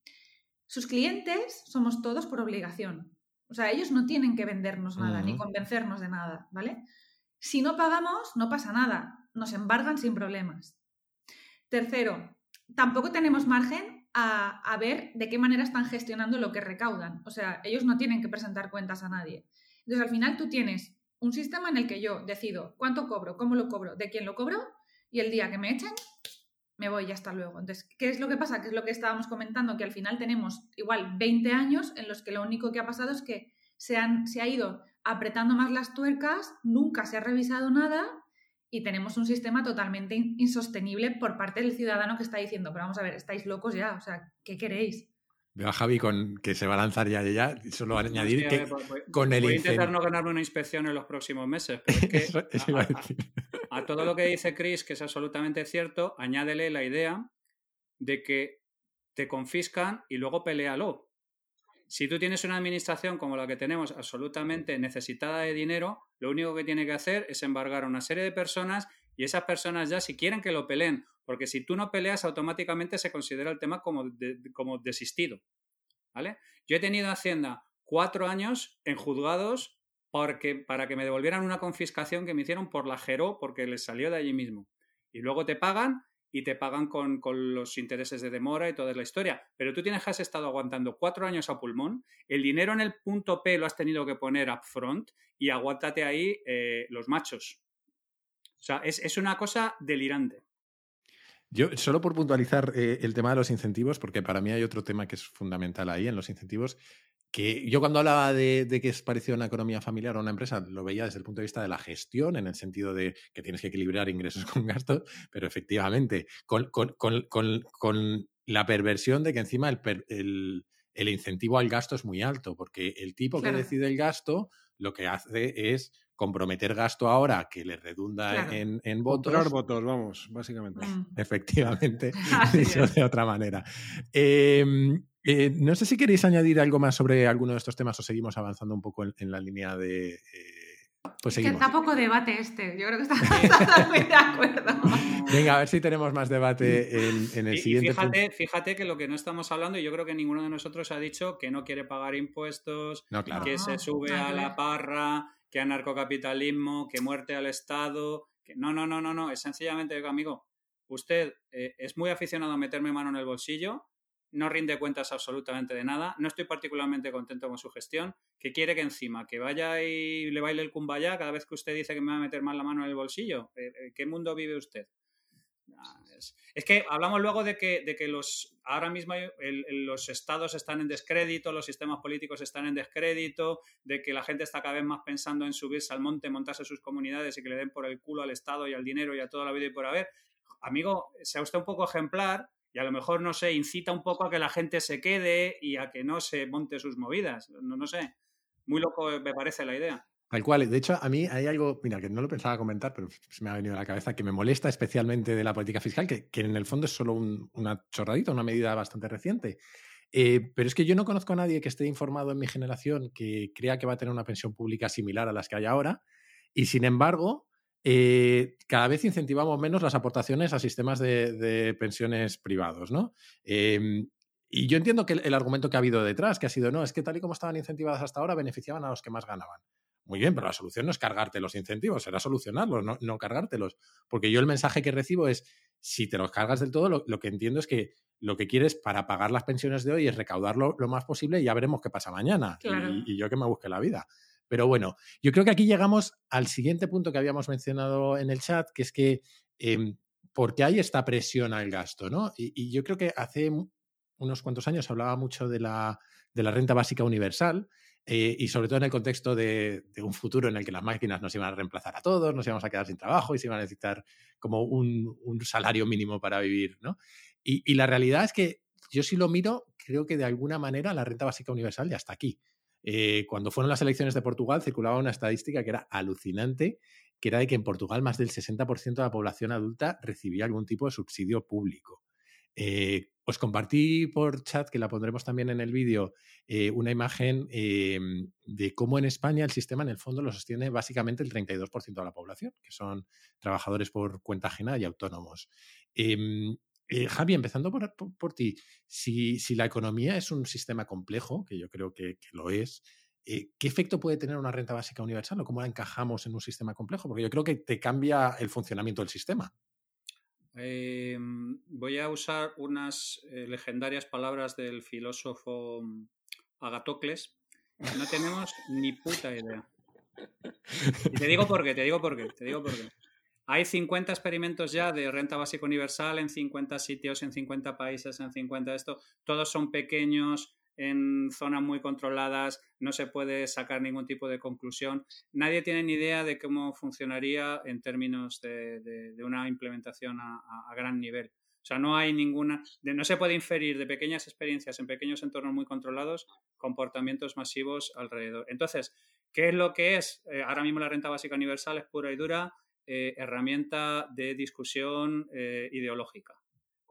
sus clientes somos todos por obligación. O sea, ellos no tienen que vendernos nada, ni convencernos de nada, ¿vale? Si no pagamos, no pasa nada nos embargan sin problemas. Tercero, tampoco tenemos margen a, ver de qué manera están gestionando lo que recaudan. O sea, ellos no tienen que presentar cuentas a nadie. Entonces, al final tú tienes un sistema en el que yo decido cuánto cobro, cómo lo cobro, de quién lo cobro, y el día que me echen, me voy y hasta luego. Entonces, ¿qué es lo que pasa? ¿Qué es lo que estábamos comentando? Que al final tenemos igual 20 años en los que lo único que ha pasado es que se, han, se ha ido apretando más las tuercas, nunca se ha revisado nada y tenemos un sistema totalmente insostenible por parte del ciudadano que está diciendo, pero vamos a ver, estáis locos ya, o sea, ¿qué queréis? Veo a Javi con que se va a lanzar ya ya, solo añadir que con el Voy a intentar no ganarme una inspección en los próximos meses, pero es que a, a, todo lo que dice Chris, que es absolutamente cierto, añádele la idea de que te confiscan y luego pelealo. Si tú tienes una administración como la que tenemos, absolutamente necesitada de dinero, lo único que tiene que hacer es embargar a una serie de personas y esas personas ya si quieren que lo peleen, porque si tú no peleas automáticamente se considera el tema como, como desistido. ¿Vale? Yo he tenido Hacienda cuatro años en juzgados porque, para que me devolvieran una confiscación que me hicieron por la Jero porque les salió de allí mismo. Y luego te pagan y te pagan con, los intereses de demora y toda la historia. Pero tú tienes que has estado aguantando cuatro años a pulmón, el dinero en el punto P lo has tenido que poner up front y aguántate ahí eh, los machos. O sea, es, una cosa delirante. Yo, solo por puntualizar eh, el tema de los incentivos, porque para mí hay otro tema que es fundamental ahí en los incentivos, que yo cuando hablaba de, que es parecido a una economía familiar o una empresa, lo veía desde el punto de vista de la gestión, en el sentido de que tienes que equilibrar ingresos con gastos, pero efectivamente, con, la perversión de que encima el, incentivo al gasto es muy alto, porque el tipo que decide el gasto lo que hace es comprometer gasto ahora que le redunda en, en, votos. Comprar votos, vamos, básicamente. Mm. Efectivamente, dicho de otra manera. Em, eh, no sé si queréis añadir algo más sobre alguno de estos temas o seguimos avanzando un poco en, la línea de... Eh, pues seguimos. Que está poco debate este, yo creo que está, muy de acuerdo. Venga, a ver si tenemos más debate en, el siguiente. fíjate, fíjate que lo que no estamos hablando, y yo creo que ninguno de nosotros ha dicho que no quiere pagar impuestos, que se sube a la parra, que anarcocapitalismo, que muerte al Estado. Que... No, no, no, no, no. Es sencillamente, amigo, usted eh, es muy aficionado a meterme mano en el bolsillo no rinde cuentas absolutamente de nada, no estoy particularmente contento con su gestión, que quiere que encima que vaya y le baile el cumbaya cada vez que usted dice que me va a meter más la mano en el bolsillo. ¿En eh, eh, qué mundo vive usted? Es, que hablamos luego de que, de que los, ahora mismo los estados están en descrédito, los sistemas políticos están en descrédito, de que la gente está cada vez más pensando en subirse al monte, montarse sus comunidades y que le den por el culo al Estado y al dinero y a toda la vida y por haber. Amigo, sea usted un poco ejemplar y a lo mejor, no sé, incita un poco a que la gente se quede y a que no se monte sus movidas. No, no sé. Muy loco me parece la idea. Tal cual. De hecho, a mí hay algo, mira, que no lo pensaba comentar, pero se me ha venido a la cabeza, que me molesta especialmente de la política fiscal, que, en el fondo es solo una chorradita, una medida bastante reciente. Eh, pero es que yo no conozco a nadie que esté informado en mi generación que crea que va a tener una pensión pública similar a las que hay ahora. Y sin embargo, eh, cada vez incentivamos menos las aportaciones a sistemas de, pensiones privados, ¿no? Em, y yo entiendo que el, argumento que ha habido detrás, que ha sido, no, es que tal y como estaban incentivadas hasta ahora, beneficiaban a los que más ganaban. Muy bien, pero la solución no es cargarte los incentivos, será solucionarlos, no, no cargártelos. Porque yo el mensaje que recibo es, si te los cargas del todo, lo, que entiendo es que lo que quieres para pagar las pensiones de hoy es recaudarlo lo más posible y ya veremos qué pasa mañana. Y, yo que me busque la vida. Pero bueno, yo creo que aquí llegamos al siguiente punto que habíamos mencionado en el chat, que es que eh, porque hay esta presión al gasto, ¿no? Y, yo creo que hace unos cuantos años hablaba mucho de la, de la renta básica universal eh, y sobre todo en el contexto de, un futuro en el que las máquinas nos iban a reemplazar a todos, nos íbamos a quedar sin trabajo y se iban a necesitar como un, salario mínimo para vivir, ¿no? Y, la realidad es que yo si lo miro, creo que de alguna manera la renta básica universal ya está aquí. Eh, cuando fueron las elecciones de Portugal circulaba una estadística que era alucinante, que era de que en Portugal más del 60% de la población adulta recibía algún tipo de subsidio público. Eh, os compartí por chat, que la pondremos también en el vídeo, eh, una imagen em, de cómo en España el sistema en el fondo lo sostiene básicamente el 32% de la población, que son trabajadores por cuenta ajena y autónomos. Em, eh, Javi, empezando por, ti, si, la economía es un sistema complejo, que yo creo que, lo es, ¿qué efecto puede tener una renta básica universal o cómo la encajamos en un sistema complejo? Porque yo creo que te cambia el funcionamiento del sistema. Em, voy a usar unas eh, legendarias palabras del filósofo mm, Agatocles. No tenemos ni puta idea. Y te digo por qué, te digo por qué, te digo por qué. Hay 50 experimentos ya de renta básica universal en 50 sitios, en 50 países, en 50 esto. Todos son pequeños, en zonas muy controladas, no se puede sacar ningún tipo de conclusión. Nadie tiene ni idea de cómo funcionaría en términos de, una implementación a, gran nivel. O sea, no hay ninguna, no se puede inferir de pequeñas experiencias en pequeños entornos muy controlados comportamientos masivos alrededor. Entonces, ¿qué es lo que es? Eh, ahora mismo la renta básica universal es pura y dura eh, herramienta de discusión eh, ideológica.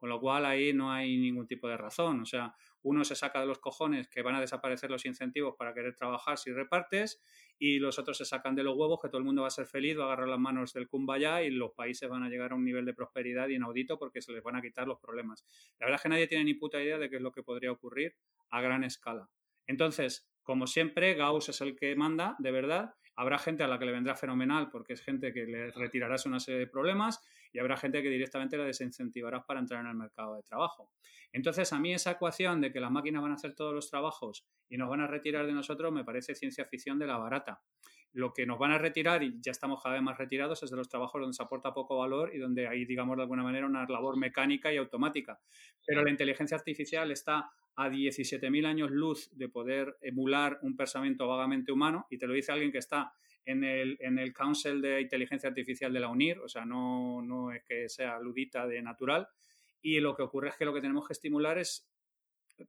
Con lo cual ahí no hay ningún tipo de razón. O sea, uno se saca de los cojones que van a desaparecer los incentivos para querer trabajar si repartes y los otros se sacan de los huevos que todo el mundo va a ser feliz, va a agarrar las manos del kumbaya y los países van a llegar a un nivel de prosperidad inaudito porque se les van a quitar los problemas. La verdad es que nadie tiene ni puta idea de qué es lo que podría ocurrir a gran escala. Entonces, como siempre, Gauss es el que manda, de verdad. Habrá gente a la que le vendrá fenomenal porque es gente que le retirarás una serie de problemas y habrá gente que directamente la desincentivarás para entrar en el mercado de trabajo. Entonces, a mí esa ecuación de que las máquinas van a hacer todos los trabajos y nos van a retirar de nosotros me parece ciencia ficción de la barata. Lo que nos van a retirar, y ya estamos cada vez más retirados, es de los trabajos donde se aporta poco valor y donde hay, digamos, de alguna manera una labor mecánica y automática. Pero la inteligencia artificial está a 17.000 años luz de poder emular un pensamiento vagamente humano, y te lo dice alguien que está en el, en el Council de Inteligencia Artificial de la UNIR, o sea, no, no es que sea ludita de natural, y lo que ocurre es que lo que tenemos que estimular es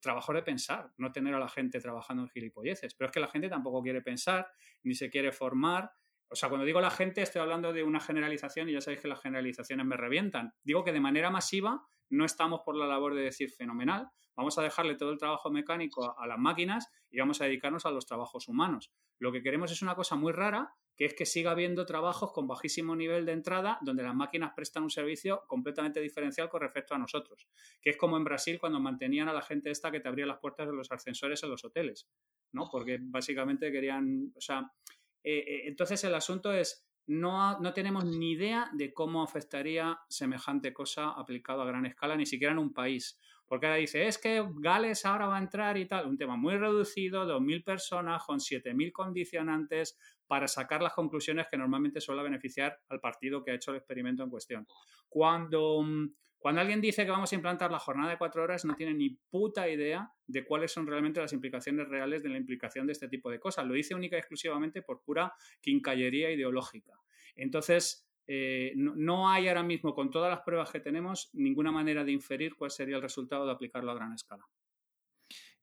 trabajo de pensar, no tener a la gente trabajando en gilipolleces. Pero es que la gente tampoco quiere pensar, ni se quiere formar. O sea, cuando digo la gente, estoy hablando de una generalización y ya sabéis que las generalizaciones me revientan. Digo que de manera masiva no estamos por la labor de decir fenomenal, vamos a dejarle todo el trabajo mecánico a, las máquinas y vamos a dedicarnos a los trabajos humanos. Lo que queremos es una cosa muy rara, que es que siga habiendo trabajos con bajísimo nivel de entrada donde las máquinas prestan un servicio completamente diferencial con respecto a nosotros, que es como en Brasil cuando mantenían a la gente esta que te abría las puertas de los ascensores en los hoteles, ¿no? Porque básicamente querían, o sea, eh, eh, entonces el asunto es, no, no, tenemos ni idea de cómo afectaría semejante cosa aplicado a gran escala, ni siquiera en un país. Porque ahora dice, es que Gales ahora va a entrar y tal, un tema muy reducido, 2.000 personas con 7.000 condicionantes para sacar las conclusiones que normalmente suele beneficiar al partido que ha hecho el experimento en cuestión. Cuando, mm, cuando alguien dice que vamos a implantar la jornada de cuatro horas, no tiene ni puta idea de cuáles son realmente las implicaciones reales de la implicación de este tipo de cosas. Lo dice única y exclusivamente por pura quincallería ideológica. Entonces, eh, no, hay ahora mismo, con todas las pruebas que tenemos, ninguna manera de inferir cuál sería el resultado de aplicarlo a gran escala.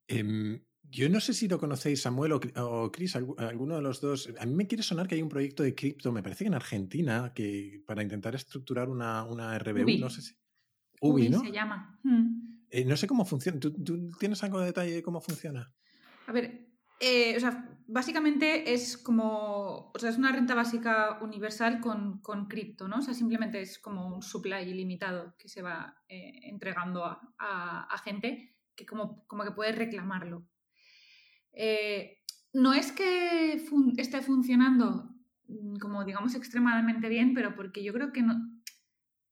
Em, yo no sé si lo conocéis, Samuel o, Chris, alguno de los dos. A mí me quiere sonar que hay un proyecto de cripto, me parece que en Argentina, que para intentar estructurar una, una RBU, no sé si. Ubi, ¿no? se llama. Hmm. Eh, no sé cómo funciona. ¿Tú, ¿Tú, tienes algo de detalle de cómo funciona? A ver, eh, o sea, básicamente es como, o sea, es una renta básica universal con, con cripto, ¿no? O sea, simplemente es como un supply ilimitado que se va eh, entregando a, a, gente que como, como que puede reclamarlo. Eh, no es que esté funcionando mm, como digamos extremadamente bien, pero porque yo creo que, no,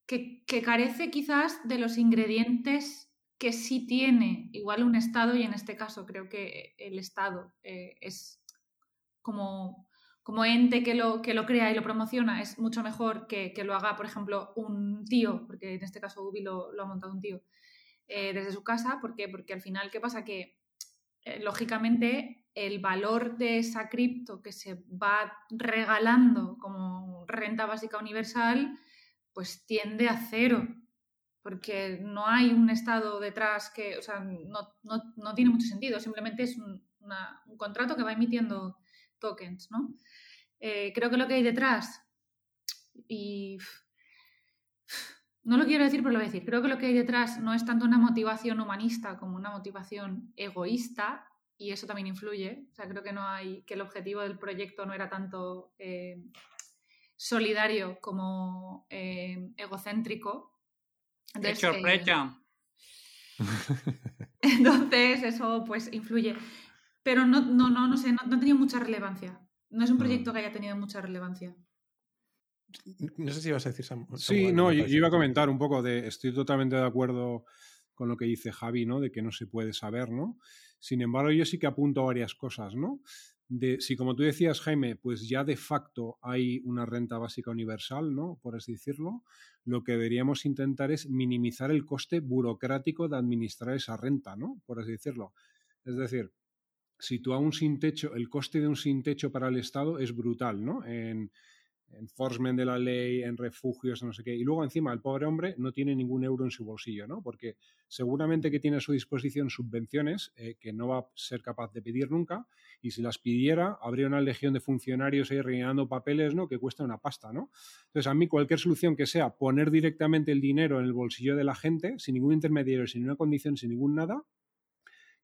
que, carece quizás de los ingredientes que sí tiene igual un Estado y en este caso creo que el Estado eh, es como, como ente que lo, que lo crea y lo promociona, es mucho mejor que, lo haga, por ejemplo, un tío, porque en este caso Ubi lo, ha montado un tío, eh, desde su casa. ¿Por Porque al final, ¿qué pasa? Que eh, lógicamente el valor de esa cripto que se va regalando como renta básica universal, pues tiende a cero, porque no hay un Estado detrás que, o sea, no, tiene mucho sentido, simplemente es un, contrato que va emitiendo tokens, ¿no? Eh, creo que lo que hay detrás, y no lo quiero decir, pero lo voy a decir, creo que lo que hay detrás no es tanto una motivación humanista como una motivación egoísta, y eso también influye. O sea, creo que no hay, que el objetivo del proyecto no era tanto eh, solidario como eh, egocéntrico. Entonces, eh, entonces, eso pues influye. Pero no, no, no, no sé, no, ha tenido mucha relevancia. No es un proyecto mm. que haya tenido mucha relevancia. No sé si ibas a decir Sí, no, yo, iba a comentar un poco de. Estoy totalmente de acuerdo con lo que dice Javi, ¿no? De que no se puede saber, ¿no? Sin embargo, yo sí que apunto a varias cosas, ¿no? De, si como tú decías, Jaime, pues ya de facto hay una renta básica universal, ¿no? Por así decirlo, lo que deberíamos intentar es minimizar el coste burocrático de administrar esa renta, ¿no? Por así decirlo. Es decir, si tú a un sin techo, el coste de un sin techo para el Estado es brutal, ¿no? En, enforcement de la ley, en refugios, no sé qué. Y luego encima el pobre hombre no tiene ningún euro en su bolsillo, ¿no? Porque seguramente que tiene a su disposición subvenciones eh, que no va a ser capaz de pedir nunca y si las pidiera habría una legión de funcionarios ahí rellenando papeles, ¿no? Que cuesta una pasta, ¿no? Entonces a mí cualquier solución que sea poner directamente el dinero en el bolsillo de la gente sin ningún intermediario, sin ninguna condición, sin ningún nada,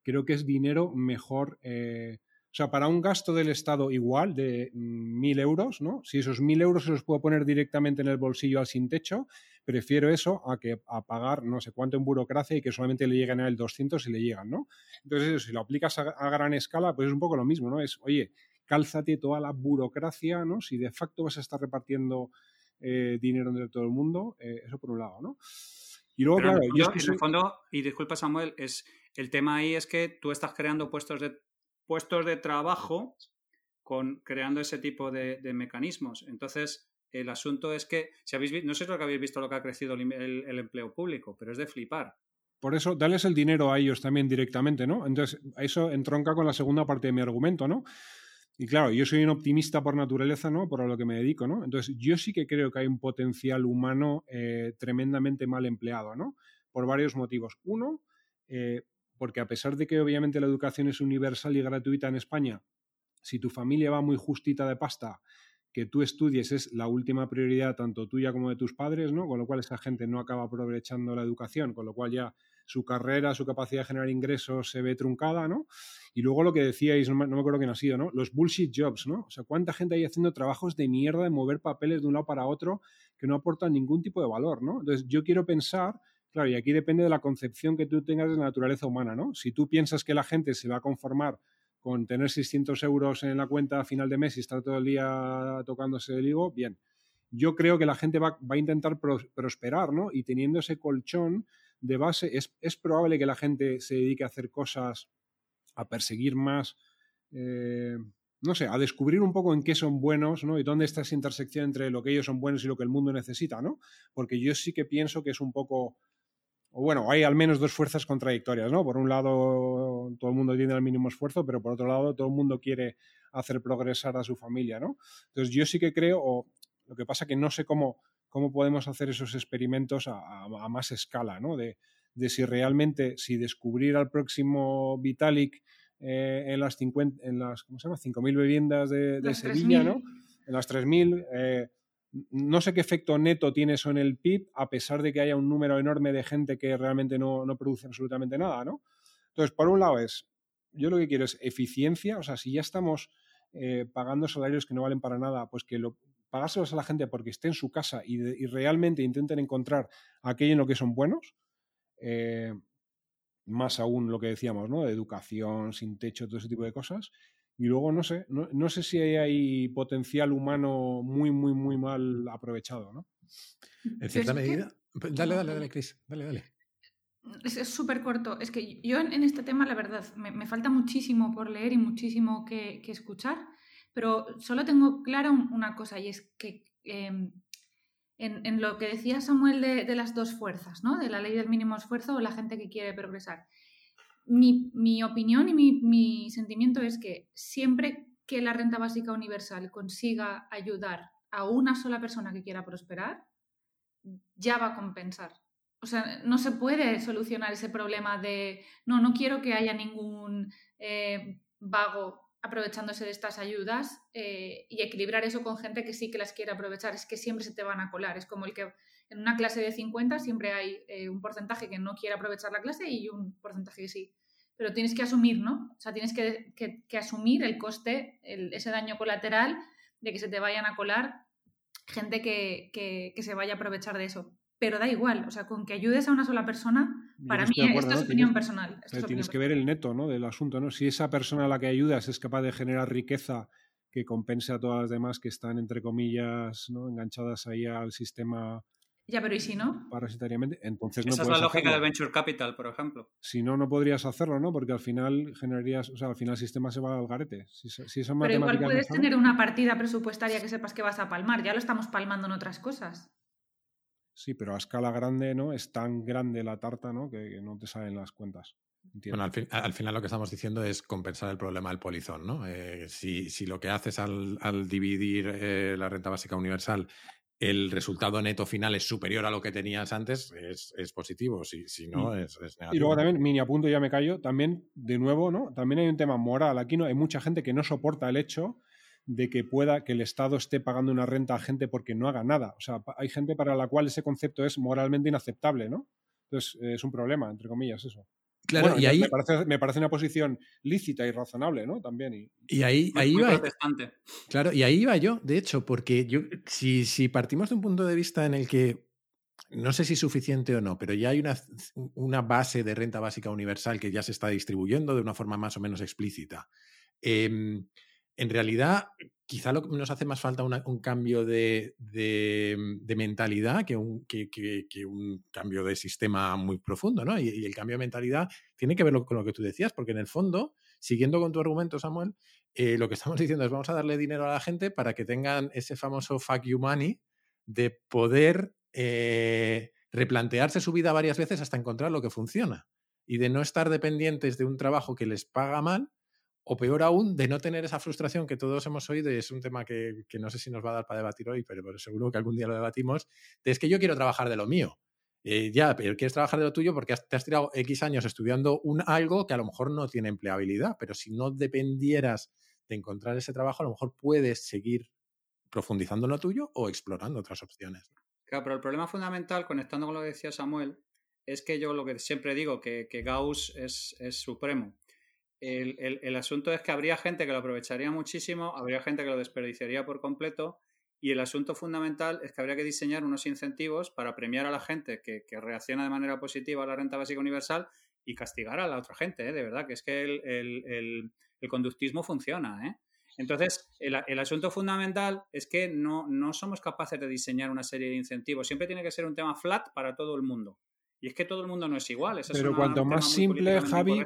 creo que es dinero mejor... Eh, o sea, para un gasto del Estado igual de mm, mil euros, ¿no? Si esos mil euros se los puedo poner directamente en el bolsillo al sin techo, prefiero eso a que a pagar no sé cuánto en burocracia y que solamente le lleguen a él 200 y le llegan, ¿no? Entonces, si lo aplicas a, gran escala, pues es un poco lo mismo, ¿no? Es, oye, cálzate toda la burocracia, ¿no? Si de facto vas a estar repartiendo eh, dinero entre todo el mundo, eh, eso por un lado, ¿no? Y luego, claro, yo en el fondo, y disculpa Samuel, es el tema ahí es que tú estás creando puestos de puestos de trabajo con, creando ese tipo de, mecanismos. Entonces, el asunto es que, si habéis no sé lo que habéis visto lo que ha crecido el, empleo público, pero es de flipar. Por eso, dales el dinero a ellos también directamente, ¿no? Entonces, eso entronca con la segunda parte de mi argumento, ¿no? Y claro, yo soy un optimista por naturaleza, ¿no? Por lo que me dedico, ¿no? Entonces, yo sí que creo que hay un potencial humano eh, tremendamente mal empleado, ¿no? Por varios motivos. Uno, eh, porque a pesar de que obviamente la educación es universal y gratuita en España, si tu familia va muy justita de pasta, que tú estudies es la última prioridad tanto tuya como de tus padres, ¿no? Con lo cual esa gente no acaba aprovechando la educación, con lo cual ya su carrera, su capacidad de generar ingresos se ve truncada, ¿no? Y luego lo que decíais, no me, acuerdo quién ha sido, ¿no? Los bullshit jobs, ¿no? O sea, ¿cuánta gente hay haciendo trabajos de mierda, de mover papeles de un lado para otro que no aportan ningún tipo de valor, ¿no? Entonces, yo quiero pensar Claro, y aquí depende de la concepción que tú tengas de la naturaleza humana, ¿no? Si tú piensas que la gente se va a conformar con tener 600 euros en la cuenta a final de mes y estar todo el día tocándose el higo, bien. Yo creo que la gente va, a intentar prosperar, ¿no? Y teniendo ese colchón de base, es, probable que la gente se dedique a hacer cosas, a perseguir más, eh, no sé, a descubrir un poco en qué son buenos, ¿no? Y dónde está esa intersección entre lo que ellos son buenos y lo que el mundo necesita, ¿no? Porque yo sí que pienso que es un poco o bueno, hay al menos dos fuerzas contradictorias, ¿no? Por un lado, todo el mundo tiene el mínimo esfuerzo, pero por otro lado, todo el mundo quiere hacer progresar a su familia, ¿no? Entonces, yo sí que creo, o lo que pasa que no sé cómo, cómo podemos hacer esos experimentos a, más escala, ¿no? De, si realmente, si descubrir al próximo Vitalik eh, en las 50, en las, ¿cómo se llama? 5.000 viviendas de, Sevilla, ¿no? En las 3.000, eh, no sé qué efecto neto tiene eso en el PIB, a pesar de que haya un número enorme de gente que realmente no, produce absolutamente nada, ¿no? Entonces, por un lado es, yo lo que quiero es eficiencia, o sea, si ya estamos eh, pagando salarios que no valen para nada, pues que lo, pagárselos a la gente porque esté en su casa y, realmente intenten encontrar aquello en lo que son buenos, eh, más aún lo que decíamos, ¿no? De educación, sin techo, todo ese tipo de cosas. Y luego no sé, no, sé si hay, potencial humano muy, muy, muy mal aprovechado, ¿no? En cierta medida. Dale, dale, dale, Chris. Dale, dale. Es súper corto. Es que yo en, este tema, la verdad, me, falta muchísimo por leer y muchísimo que, escuchar, pero solo tengo clara una cosa y es que em, en, lo que decía Samuel de, las dos fuerzas, ¿no? De la ley del mínimo esfuerzo o la gente que quiere progresar. Mi, opinión y mi, sentimiento es que siempre que la renta básica universal consiga ayudar a una sola persona que quiera prosperar, ya va a compensar. O sea, no se puede solucionar ese problema de, no, no quiero que haya ningún eh, vago aprovechándose de estas ayudas eh, y equilibrar eso con gente que sí que las quiere aprovechar. Es que siempre se te van a colar. Es como el que en una clase de 50 siempre hay eh, un porcentaje que no quiere aprovechar la clase y un porcentaje que sí. Pero tienes que asumir, ¿no? O sea, tienes que, asumir el coste, ese daño colateral de que se te vayan a colar gente que, que se vaya a aprovechar de eso pero da igual, o sea, con que ayudes a una sola persona, para mí esto es opinión personal. tienes que ver el neto ¿no? del asunto, ¿no? Si esa persona a la que ayudas es capaz de generar riqueza que compense a todas las demás que están, entre comillas, ¿no? enganchadas ahí al sistema ya, pero ¿y si no? Parasitariamente. Entonces Esa es la lógica del venture capital, por ejemplo. Si no, no podrías hacerlo, ¿no? Porque al final generarías, o sea, al final el sistema se va al garete. Si, pero igual puedes tener una partida presupuestaria que sepas que vas a palmar. Ya lo estamos palmando en otras cosas. Sí, pero a escala grande, ¿no? Es tan grande la tarta, ¿no? Que, no te salen las cuentas. Bueno, al, final lo que estamos diciendo es compensar el problema del polizón, ¿no? Eh, si, lo que haces al, dividir eh, la renta básica universal, el resultado neto final es superior a lo que tenías antes, es, positivo. Si, si no, mm. es, es, negativo. Y luego también, mini apunto, ya me callo, también, de nuevo, ¿no? También hay un tema moral. Aquí no hay mucha gente que no soporta el hecho de que pueda que el Estado esté pagando una renta a gente porque no haga nada. O sea, hay gente para la cual ese concepto es moralmente inaceptable, ¿no? Entonces, es un problema, entre comillas, eso. Claro, y ahí... me, parece, una posición lícita y razonable, ¿no? También. Y, ahí, ahí va. Claro, y ahí iba yo, de hecho, porque yo, si, si partimos de un punto de vista en el que no sé si suficiente o no, pero ya hay una, una, base de renta básica universal que ya se está distribuyendo de una forma más o menos explícita. Em, en realidad, quizá lo nos hace más falta un cambio de, mentalidad que un, un, cambio de sistema muy profundo, ¿no? Y, el cambio de mentalidad tiene que ver con lo que tú decías, porque en el fondo, siguiendo con tu argumento, Samuel, eh, lo que estamos diciendo es vamos a darle dinero a la gente para que tengan ese famoso fuck you money de poder eh, replantearse su vida varias veces hasta encontrar lo que funciona y de no estar dependientes de un trabajo que les paga mal o peor aún, de no tener esa frustración que todos hemos oído, y es un tema que, no sé si nos va a dar para debatir hoy, pero, seguro que algún día lo debatimos, es que yo quiero trabajar de lo mío. Eh, ya, pero quieres trabajar de lo tuyo porque te has tirado X años estudiando un algo que a lo mejor no tiene empleabilidad, pero si no dependieras de encontrar ese trabajo, a lo mejor puedes seguir profundizando en lo tuyo o explorando otras opciones. Claro, pero el problema fundamental, conectando con lo que decía Samuel, es que yo lo que siempre digo, que, Gauss es supremo. El, asunto es que habría gente que lo aprovecharía muchísimo, habría gente que lo desperdiciaría por completo y el asunto fundamental es que habría que diseñar unos incentivos para premiar a la gente que, reacciona de manera positiva a la renta básica universal y castigar a la otra gente, ¿eh? de verdad, que es que el, conductismo funciona. ¿eh? Entonces, el, asunto fundamental es que no, no somos capaces de diseñar una serie de incentivos. Siempre tiene que ser un tema flat para todo el mundo. Y es que todo el mundo no es igual. pero cuanto más simple, Javi,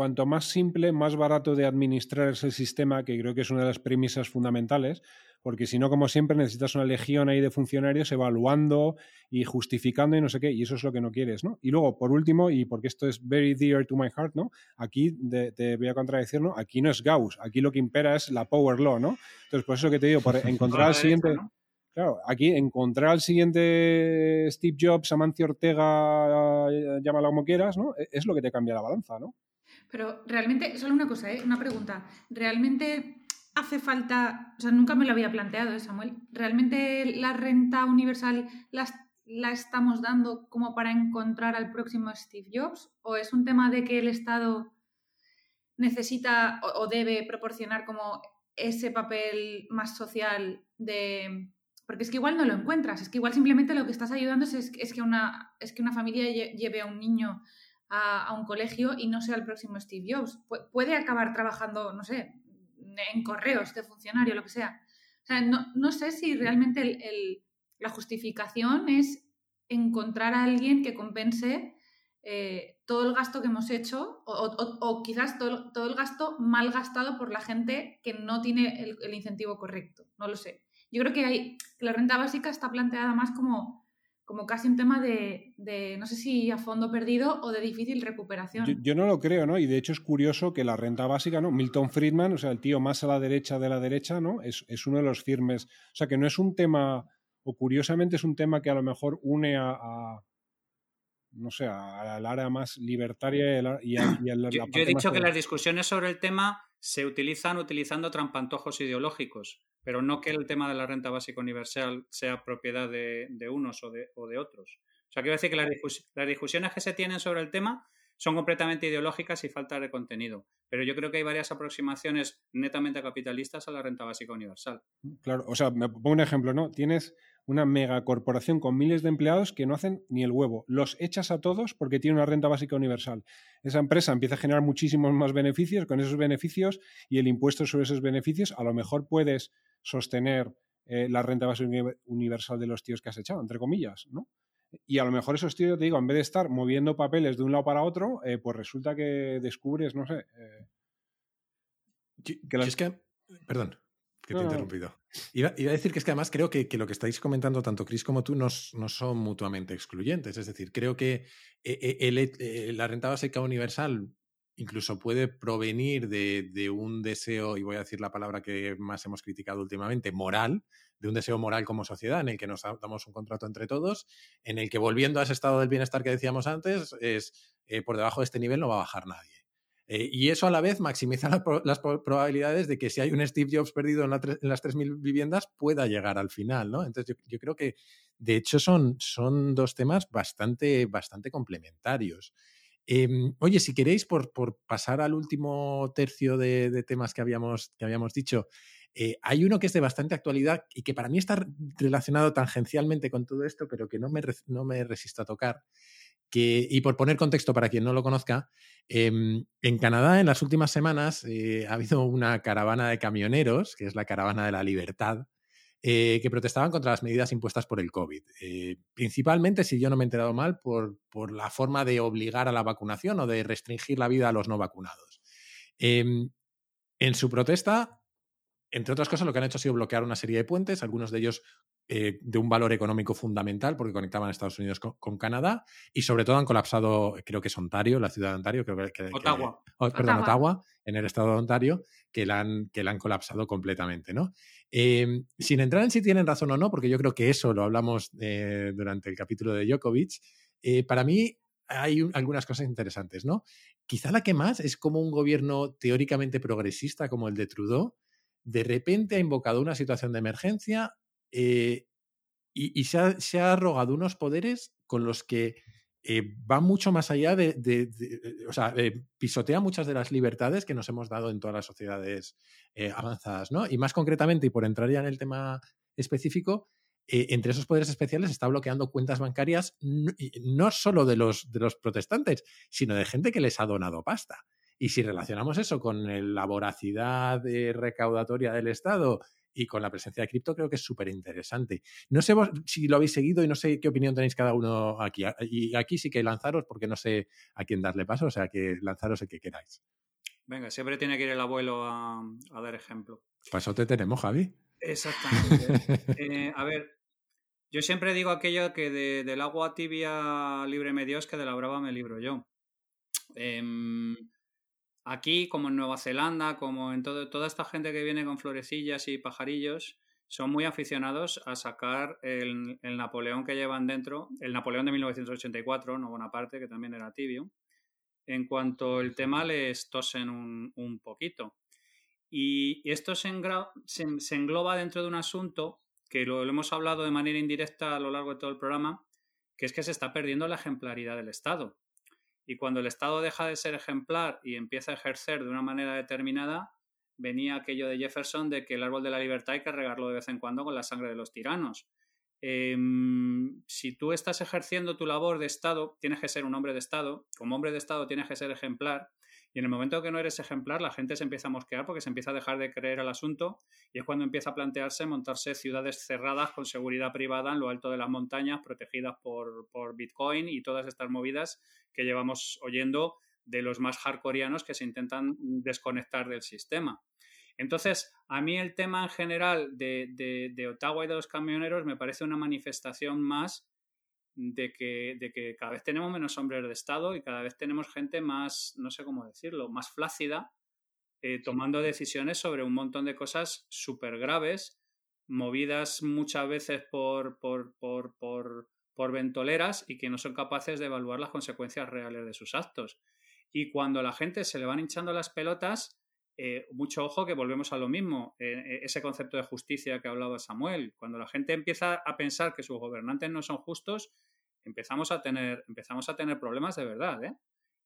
cuanto más simple, más barato de administrar es el sistema, que creo que es una de las premisas fundamentales, porque si no, como siempre, necesitas una legión ahí de funcionarios evaluando y justificando y no sé qué, y eso es lo que no quieres, ¿no? Y luego, por último, y porque esto es very dear to my heart, ¿no? Aquí te voy a contradecir, ¿no? Aquí no es Gauss, aquí lo que impera es la power law, ¿no? Entonces, por eso que te digo, por encontrar al siguiente... Claro, aquí encontrar al siguiente Steve Jobs, Amancio Ortega, llámalo como quieras, ¿no? E-, es lo que te cambia la balanza, ¿no? Pero realmente, solo una cosa, ¿eh? una pregunta. ¿Realmente hace falta, o sea, nunca me lo había planteado, ¿eh, Samuel? ¿Realmente la renta universal la, la estamos dando como para encontrar al próximo Steve Jobs? ¿O es un tema de que el Estado necesita o, debe proporcionar como ese papel más social de... Porque es que igual no lo encuentras, es que igual simplemente lo que estás ayudando es, es, que, una, es que una familia lleve a un niño a, un colegio y no sea el próximo Steve Jobs. puede acabar trabajando, no sé, en correos de funcionario, lo que sea. O sea, no, sé si realmente la justificación es encontrar a alguien que compense eh, todo el gasto que hemos hecho o, quizás todo, todo, el gasto mal gastado por la gente que no tiene el, incentivo correcto. No lo sé. Yo creo que, hay, la renta básica está planteada más como, como casi un tema de, no sé si a fondo perdido o de difícil recuperación. Yo, no lo creo, ¿no? Y de hecho es curioso que la renta básica, ¿no? Milton Friedman, o sea, el tío más a la derecha de la derecha, ¿no? Es, es uno de los firmes. O sea, que no es un tema, o curiosamente es un tema que a lo mejor une a no sé, al área más libertaria y, a, la, Yo, he dicho que las discusiones sobre el tema se utilizan utilizando trampantojos ideológicos, pero no que el tema de la renta básica universal sea propiedad de, unos o de, o de, otros. O sea, quiero decir que las, las discusiones que se tienen sobre el tema son completamente ideológicas y falta de contenido. Pero yo creo que hay varias aproximaciones netamente capitalistas a la renta básica universal. Claro, o sea, me pongo un ejemplo, ¿no? Tienes una megacorporación con miles de empleados que no hacen ni el huevo. Los echas a todos porque tiene una renta básica universal. Esa empresa empieza a generar muchísimos más beneficios. Con esos beneficios y el impuesto sobre esos beneficios, a lo mejor puedes sostener eh, la renta básica universal de los tíos que has echado, entre comillas, ¿no? Y a lo mejor esos tíos, te digo, en vez de estar moviendo papeles de un lado para otro, eh, pues resulta que descubres, no sé. Eh, que Es que, perdón, que te he interrumpido. Iba, a decir que es que además creo que, lo que estáis comentando tanto Chris como tú no, no, son mutuamente excluyentes. Es decir, creo que eh, la renta básica universal incluso puede provenir de, un deseo, y voy a decir la palabra que más hemos criticado últimamente, moral, de un deseo moral como sociedad en el que nos damos un contrato entre todos, en el que volviendo a ese estado del bienestar que decíamos antes, es eh, por debajo de este nivel no va a bajar nadie. Eh, y eso a la vez maximiza las probabilidades de que si hay un Steve Jobs perdido en, las 3.000 viviendas pueda llegar al final, ¿no? Entonces yo, creo que de hecho son, son dos temas bastante, bastante complementarios. Em, oye, si queréis, por, pasar al último tercio de, temas que habíamos, que habíamos dicho, eh, hay uno que es de bastante actualidad y que para mí está relacionado tangencialmente con todo esto, pero que no me, no me resisto a tocar. Y por poner contexto para quien no lo conozca, em, en Canadá en las últimas semanas eh, ha habido una caravana de camioneros, que es la caravana de la libertad, eh, que protestaban contra las medidas impuestas por el COVID. Eh, principalmente, si yo no me he enterado mal, por, por, la forma de obligar a la vacunación o de restringir la vida a los no vacunados. Em, en su protesta, entre otras cosas, lo que han hecho ha sido bloquear una serie de puentes, algunos de ellos eh, de un valor económico fundamental porque conectaban a Estados Unidos con, Canadá y sobre todo han colapsado, creo que es Ontario, la ciudad de Ontario, creo que... Ottawa. Oh, perdón, Ottawa. en el estado de Ontario, que la han, que la han colapsado completamente, ¿no? Em, sin entrar en si tienen razón o no, porque yo creo que eso lo hablamos eh, durante el capítulo de Djokovic, eh, para mí hay algunas cosas interesantes, ¿no? Quizá la que más es como un gobierno teóricamente progresista como el de Trudeau, de repente ha invocado una situación de emergencia, eh, y, se, ha, arrogado unos poderes con los que eh, va mucho más allá de, eh, o sea, pisotea muchas de las libertades que nos hemos dado en todas las sociedades avanzadas, ¿no? Y más concretamente, y por entrar ya en el tema específico, entre esos poderes especiales está bloqueando cuentas bancarias no, solo de los protestantes, sino de gente que les ha donado pasta. Y si relacionamos eso con la voracidad recaudatoria del Estado y con la presencia de cripto creo que es súper interesante. No sé si lo habéis seguido y no sé qué opinión tenéis cada uno aquí. Y aquí sí que lanzaros porque no sé a quién darle paso, o sea que lanzaros el que queráis. Venga, siempre tiene que ir el abuelo a, dar ejemplo. Paso te tenemos, Javi. Exactamente. Eh, a ver, yo siempre digo aquello que del agua tibia libre me Dios, que de la brava me libro yo. Em, Aquí, como en Nueva Zelanda, como en todo, toda esta gente que viene con florecillas y pajarillos, son muy aficionados a sacar el, Napoleón que llevan dentro, el Napoleón de 1984, no Bonaparte, que también era tibio, en cuanto el tema les tosen un, poquito. Y esto se, engloba dentro de un asunto que lo, lo hemos hablado de manera indirecta a lo largo de todo el programa, que es que se está perdiendo la ejemplaridad del Estado. Y cuando el Estado deja de ser ejemplar y empieza a ejercer de una manera determinada, venía aquello de Jefferson de que el árbol de la libertad hay que regarlo de vez en cuando con la sangre de los tiranos. Em, si tú estás ejerciendo tu labor de Estado, tienes que ser un hombre de Estado, como hombre de Estado tienes que ser ejemplar, Y en el momento que no eres ejemplar, la gente se empieza a mosquear porque se empieza a dejar de creer al asunto y es cuando empieza a plantearse montarse ciudades cerradas con seguridad privada en lo alto de las montañas, protegidas por, por Bitcoin y todas estas movidas que llevamos oyendo de los más hardcoreanos que se intentan desconectar del sistema. Entonces, a mí el tema en general de, de, Ottawa y de los camioneros me parece una manifestación más de que, de que, cada vez tenemos menos hombres de Estado y cada vez tenemos gente más, no sé cómo decirlo, más flácida, eh, tomando decisiones sobre un montón de cosas súper graves, movidas muchas veces por, por, por, por, ventoleras y que no son capaces de evaluar las consecuencias reales de sus actos. Y cuando a la gente se le van hinchando las pelotas, eh, mucho ojo que volvemos a lo mismo, eh, ese concepto de justicia que hablaba Samuel. Cuando la gente empieza a pensar que sus gobernantes no son justos, empezamos a tener, empezamos a tener problemas de verdad. ¿eh?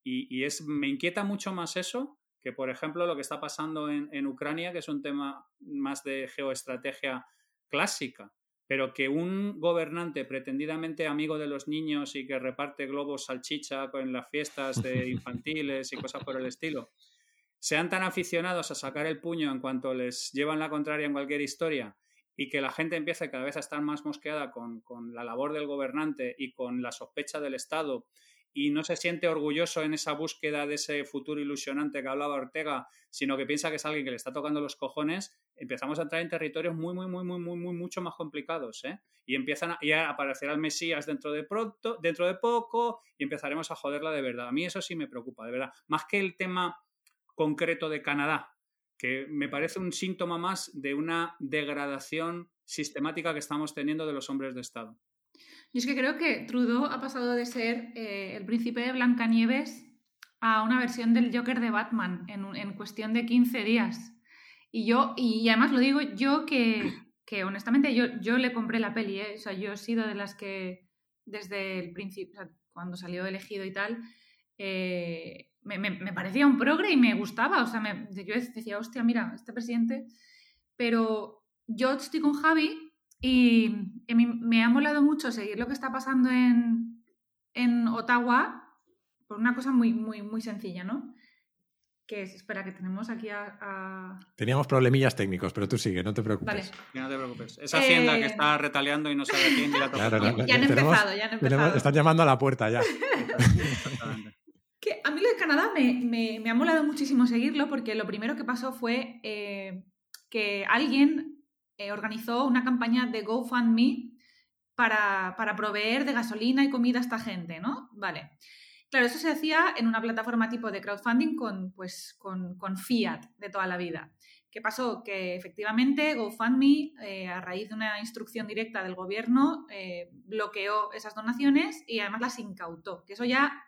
Y, es, me inquieta mucho más eso que, por ejemplo, lo que está pasando en, en Ucrania, que es un tema más de geoestrategia clásica pero que un gobernante pretendidamente amigo de los niños y que reparte globos salchicha en las fiestas de infantiles y cosas por el estilo, sean tan aficionados a sacar el puño en cuanto les llevan la contraria en cualquier historia y que la gente empiece cada vez a estar más mosqueada con, con la labor del gobernante y con la sospecha del Estado y no se siente orgulloso en esa búsqueda de ese futuro ilusionante que hablaba Ortega, sino que piensa que es alguien que le está tocando los cojones, empezamos a entrar en territorios muy, muy, muy, muy, muy, muy mucho más complicados, ¿eh? Y empiezan a, ya aparecer al Mesías dentro de pronto, dentro de poco, y empezaremos a joderla de verdad. A mí eso sí me preocupa, de verdad. Más que el tema concreto de Canadá, que me parece un síntoma más de una degradación sistemática que estamos teniendo de los hombres de Estado. Y es que creo que Trudeau ha pasado de ser eh, el príncipe de Blancanieves a una versión del Joker de Batman en, cuestión de 15 días. Y yo, y además lo digo yo que, honestamente yo, yo le compré la peli, ¿eh? o sea, yo he sido de las que desde el principio, cuando salió elegido y tal, eh, me, parecía un progre y me gustaba, o sea, yo decía, hostia, mira, este presidente, pero yo estoy con Javi y me ha molado mucho seguir lo que está pasando en, en Ottawa por una cosa muy, muy, muy sencilla, ¿no? Que es, espera, que tenemos aquí a, Teníamos problemillas técnicos, pero tú sigue, no te preocupes. Vale. No te preocupes. Esa hacienda que eh, está retaleando y no sabe quién ya, ya han empezado, ya han empezado. Están llamando a la puerta ya. a mí lo de Canadá me, me, me, ha molado muchísimo seguirlo porque lo primero que pasó fue eh, que alguien eh, organizó una campaña de GoFundMe para, para proveer de gasolina y comida a esta gente, ¿no? Vale. Claro, eso se hacía en una plataforma tipo de crowdfunding con, pues, con, con fiat de toda la vida. ¿Qué pasó? Que efectivamente GoFundMe, eh, a raíz de una instrucción directa del gobierno, bloqueó esas donaciones y además las incautó. Que eso ya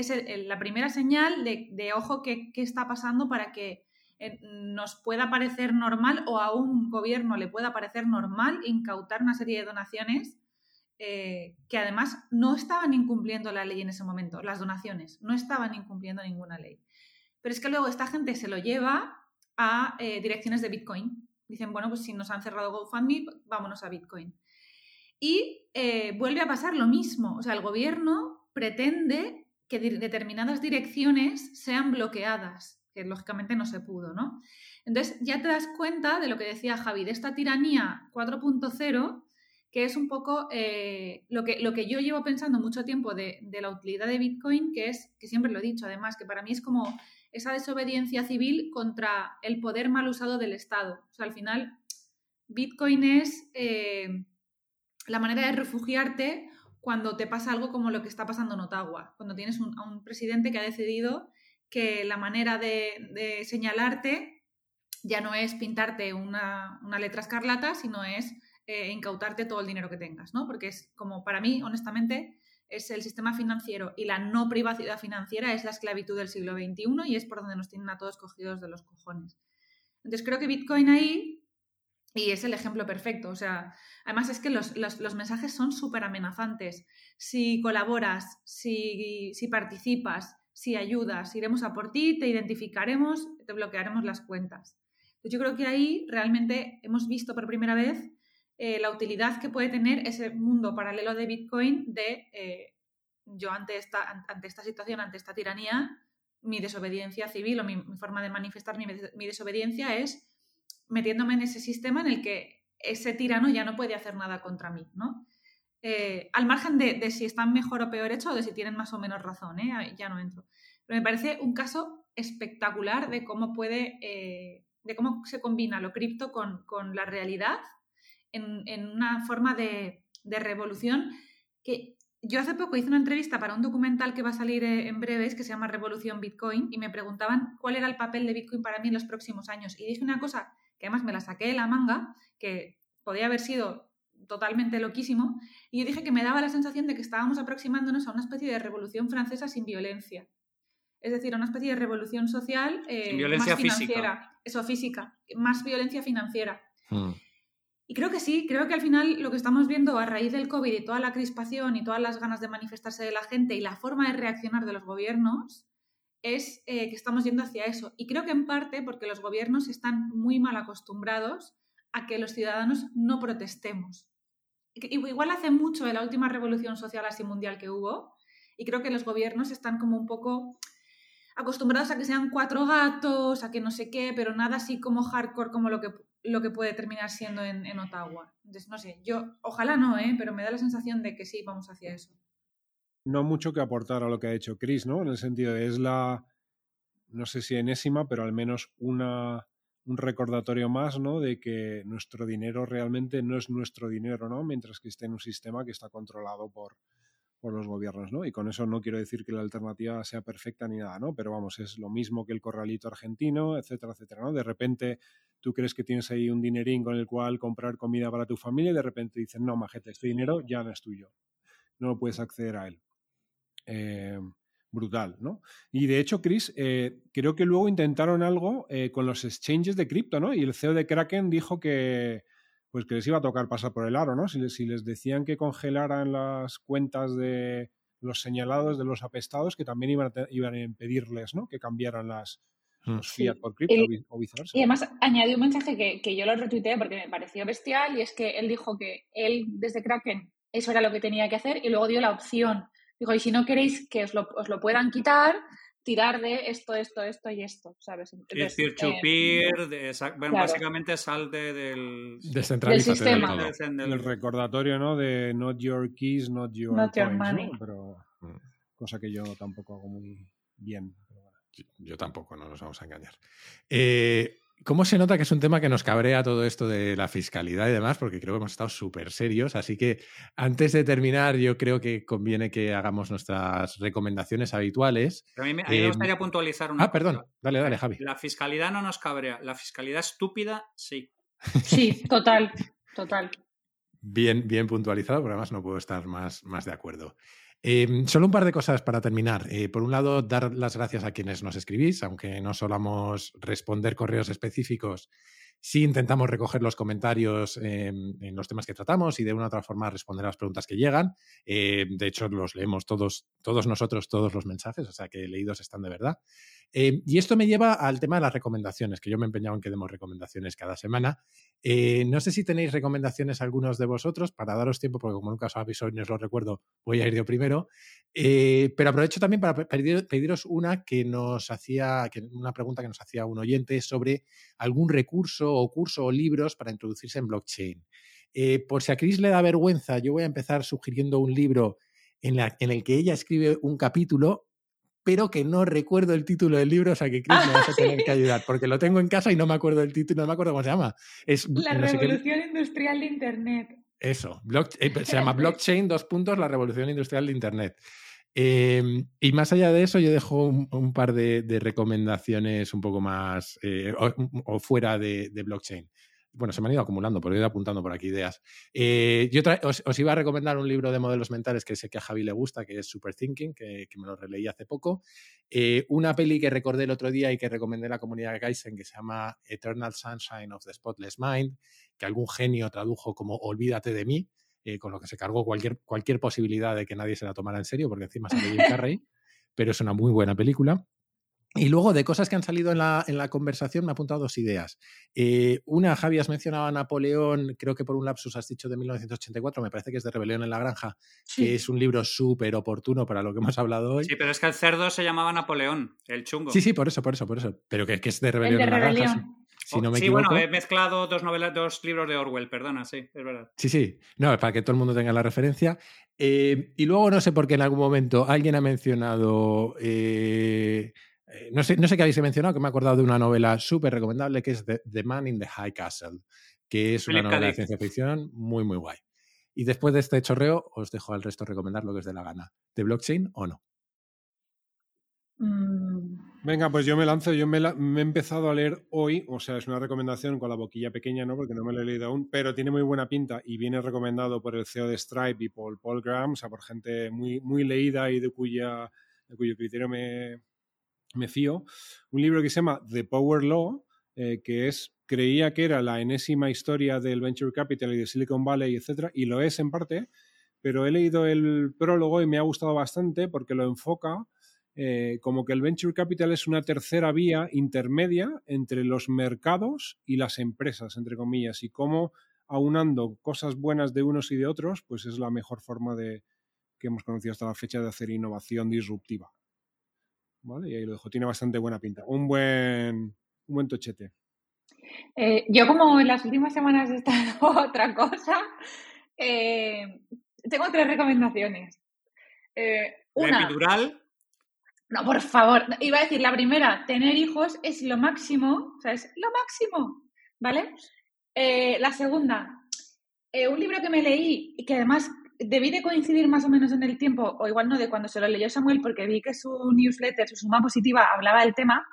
es la primera señal de, ojo, ¿qué, ¿qué, está pasando para que eh, nos pueda parecer normal o a un gobierno le pueda parecer normal incautar una serie de donaciones eh, que además no estaban incumpliendo la ley en ese momento, las donaciones, no estaban incumpliendo ninguna ley. Pero es que luego esta gente se lo lleva a eh, direcciones de Bitcoin. Dicen, bueno, pues si nos han cerrado GoFundMe, vámonos a Bitcoin. Y vuelve a pasar lo mismo. O sea, el gobierno pretende que determinadas direcciones sean bloqueadas que lógicamente no se pudo, ¿no? Entonces ya te das cuenta de lo que decía Javi, de esta tiranía 4.0, que es un poco eh, lo, que, lo que yo llevo pensando mucho tiempo de, la utilidad de Bitcoin, que es, que siempre lo he dicho además, que para mí es como esa desobediencia civil contra el poder mal usado del Estado. O sea, al final, Bitcoin es eh, la manera de refugiarte cuando te pasa algo como lo que está pasando en Ottawa, cuando tienes a un presidente que ha decidido que la manera de, señalarte ya no es pintarte una, letra escarlata, sino es eh, incautarte todo el dinero que tengas, ¿no? Porque es como, para mí, honestamente, es el sistema financiero y la no privacidad financiera es la esclavitud del siglo XXI y es por donde nos tienen a todos cogidos de los cojones. Entonces creo que Bitcoin ahí, y es el ejemplo perfecto, o sea, además es que los, mensajes son súper amenazantes. Si colaboras, si, si participas, si ayudas, iremos a por ti, te identificaremos, te bloquearemos las cuentas. yo creo que ahí realmente hemos visto por primera vez eh, la utilidad que puede tener ese mundo paralelo de Bitcoin de eh, yo ante esta, ante esta situación, ante esta tiranía, mi desobediencia civil o mi, forma de manifestar mi, mi, desobediencia es metiéndome en ese sistema en el que ese tirano ya no puede hacer nada contra mí, ¿no? Eh, al margen de, si están mejor o peor hechos o de si tienen más o menos razón, ¿eh? ya no entro. Pero me parece un caso espectacular de cómo puede, eh, de cómo se combina lo cripto con, la realidad en, una forma de, de, revolución que yo hace poco hice una entrevista para un documental que va a salir en breves que se llama Revolución Bitcoin y me preguntaban cuál era el papel de Bitcoin para mí en los próximos años. Y dije una cosa que además me la saqué de la manga, que podía haber sido totalmente loquísimo, y yo dije que me daba la sensación de que estábamos aproximándonos a una especie de revolución francesa sin violencia. Es decir, a una especie de revolución social eh, violencia más financiera. Física. Eso, física. Más violencia financiera. Hmm. Y creo que sí, creo que al final lo que estamos viendo a raíz del COVID y toda la crispación y todas las ganas de manifestarse de la gente y la forma de reaccionar de los gobiernos es eh, que estamos yendo hacia eso. Y creo que en parte porque los gobiernos están muy mal acostumbrados a que los ciudadanos no protestemos. Igual hace mucho de la última revolución social así mundial que hubo, y creo que los gobiernos están como un poco acostumbrados a que sean cuatro gatos, a que no sé qué, pero nada así como hardcore como lo que, lo que puede terminar siendo en, en Ottawa. Entonces, no sé, yo ojalá no, ¿eh? pero me da la sensación de que sí, vamos hacia eso. No mucho que aportar a lo que ha hecho Chris, ¿no? En el sentido de es la, no sé si enésima, pero al menos una un recordatorio más, ¿no? De que nuestro dinero realmente no es nuestro dinero, ¿no? Mientras que esté en un sistema que está controlado por, por los gobiernos, ¿no? Y con eso no quiero decir que la alternativa sea perfecta ni nada, ¿no? Pero vamos, es lo mismo que el corralito argentino, etcétera, etcétera, ¿no? De repente tú crees que tienes ahí un dinerín con el cual comprar comida para tu familia y de repente dicen, no, majete, este dinero ya no es tuyo, no puedes acceder a él. Eh, brutal, ¿no? Y de hecho, Chris, eh, creo que luego intentaron algo eh, con los exchanges de cripto, ¿no? Y el CEO de Kraken dijo que, pues que les iba a tocar pasar por el aro, ¿no? Si les, si les decían que congelaran las cuentas de los señalados, de los apestados, que también iban a, iban a impedirles, ¿no? Que cambiaran las, mm. los fiat por cripto o viceversa. Y además añadió un mensaje que, que yo lo retuiteé porque me pareció bestial y es que él dijo que él desde Kraken eso era lo que tenía que hacer y luego dio la opción Digo, y si no queréis que os lo, os lo puedan quitar, tirar de esto, esto, esto y esto, ¿sabes? Es decir, chupir, bueno, básicamente salte del, del sistema. El recordatorio, ¿no? De not your keys, not your, not money. Pero cosa que yo tampoco hago muy bien. Yo, tampoco, no nos vamos a engañar. Eh, ¿Cómo se nota que es un tema que nos cabrea todo esto de la fiscalidad y demás? Porque creo que hemos estado súper serios. Así que antes de terminar, yo creo que conviene que hagamos nuestras recomendaciones habituales. a mí, me, em, gustaría puntualizar una Ah, perdón. Dale, dale, Javi. La fiscalidad no nos cabrea. La fiscalidad estúpida, sí. Sí, total, total. Bien, bien puntualizado, pero además no puedo estar más, más de acuerdo. Em, solo un par de cosas para terminar. Eh, por un lado, dar las gracias a quienes nos escribís, aunque no solamos responder correos específicos, sí intentamos recoger los comentarios en los temas que tratamos y de una u otra forma responder a las preguntas que llegan. Eh, de hecho, los leemos todos, todos nosotros, todos los mensajes, o sea que leídos están de verdad. Eh, y esto me lleva al tema de las recomendaciones, que yo me he empeñado en que demos recomendaciones cada semana. Eh, no sé si tenéis recomendaciones algunos de vosotros para daros tiempo, porque como nunca os habéis hoy, no os lo recuerdo, voy a ir yo primero. Eh, pero aprovecho también para pediros una que nos hacía, que, una pregunta que nos hacía un oyente sobre algún recurso o curso o libros para introducirse en blockchain. por si a Chris le da vergüenza, yo voy a empezar sugiriendo un libro en el que ella escribe un capítulo pero que no recuerdo el título del libro, o sea que Chris me vas a tener que ayudar, porque lo tengo en casa y no me acuerdo el título, no me acuerdo cómo se llama. Es, la revolución industrial de Internet. Eso, eh, se llama Blockchain, dos puntos, la revolución industrial de Internet. Em, y más allá de eso, yo dejo un, par de, recomendaciones un poco más eh, o, fuera de, de, blockchain bueno, se me han ido acumulando, pero he ido apuntando por aquí ideas. Eh, yo os, iba a recomendar un libro de modelos mentales que sé que a Javi le gusta, que es Super Thinking, que, me lo releí hace poco. Eh, una peli que recordé el otro día y que recomendé a la comunidad de Kaizen, que se llama Eternal Sunshine of the Spotless Mind, que algún genio tradujo como Olvídate de mí, eh, con lo que se cargó cualquier, cualquier posibilidad de que nadie se la tomara en serio, porque encima sale Jim Carrey, pero es una muy buena película. Y luego, de cosas que han salido en la, en la conversación, me ha apuntado dos ideas. Eh, una, Javi, has mencionado a Napoleón, creo que por un lapsus has dicho de 1984, me parece que es de Rebelión en la Granja, que es un libro súper oportuno para lo que hemos hablado hoy. Sí, pero es que el cerdo se llamaba Napoleón, el chungo. Sí, sí, por eso, por eso, por eso. Pero que, que es de Rebelión en la Granja. Si, no me sí, equivoco. bueno, he mezclado dos novelas, dos libros de Orwell, perdona, sí, es verdad. Sí, sí, no, para que todo el mundo tenga la referencia. Eh, y luego no sé por qué en algún momento alguien ha mencionado... Eh, eh, no sé, no sé qué habéis mencionado, que me he acordado de una novela súper recomendable que es The, The, Man in the High Castle, que es una novela de ciencia ficción muy, muy guay. Y después de este chorreo, os dejo al resto recomendar lo que os dé la gana. ¿De blockchain o no? Mm, Venga, pues yo me lanzo. Yo me, la- me he empezado a leer hoy, o sea, es una recomendación con la boquilla pequeña, ¿no? Porque no me lo he leído aún, pero tiene muy buena pinta y viene recomendado por el CEO de Stripe y por Paul Graham, o sea, por gente muy, muy leída y de, cuya, de cuyo criterio me, me fío. Un libro que se llama The Power Law, eh, que es, creía que era la enésima historia del Venture Capital y de Silicon Valley, etcétera, y lo es en parte, pero he leído el prólogo y me ha gustado bastante porque lo enfoca eh, como que el venture capital es una tercera vía intermedia entre los mercados y las empresas, entre comillas, y cómo aunando cosas buenas de unos y de otros, pues es la mejor forma de que hemos conocido hasta la fecha de hacer innovación disruptiva. ¿Vale? Y ahí lo dejo. Tiene bastante buena pinta. Un buen, un buen tochete. eh, yo como en las últimas semanas he estado otra cosa, eh, tengo tres recomendaciones. Eh, una, epidural, no, por favor, iba a decir la primera, tener hijos es lo máximo, o sea, es lo máximo, ¿vale? Eh, la segunda, eh, un libro que me leí y que además debí de coincidir más o menos en el tiempo, o igual no de cuando se lo leyó Samuel, porque vi que su newsletter, su suma positiva, hablaba del tema,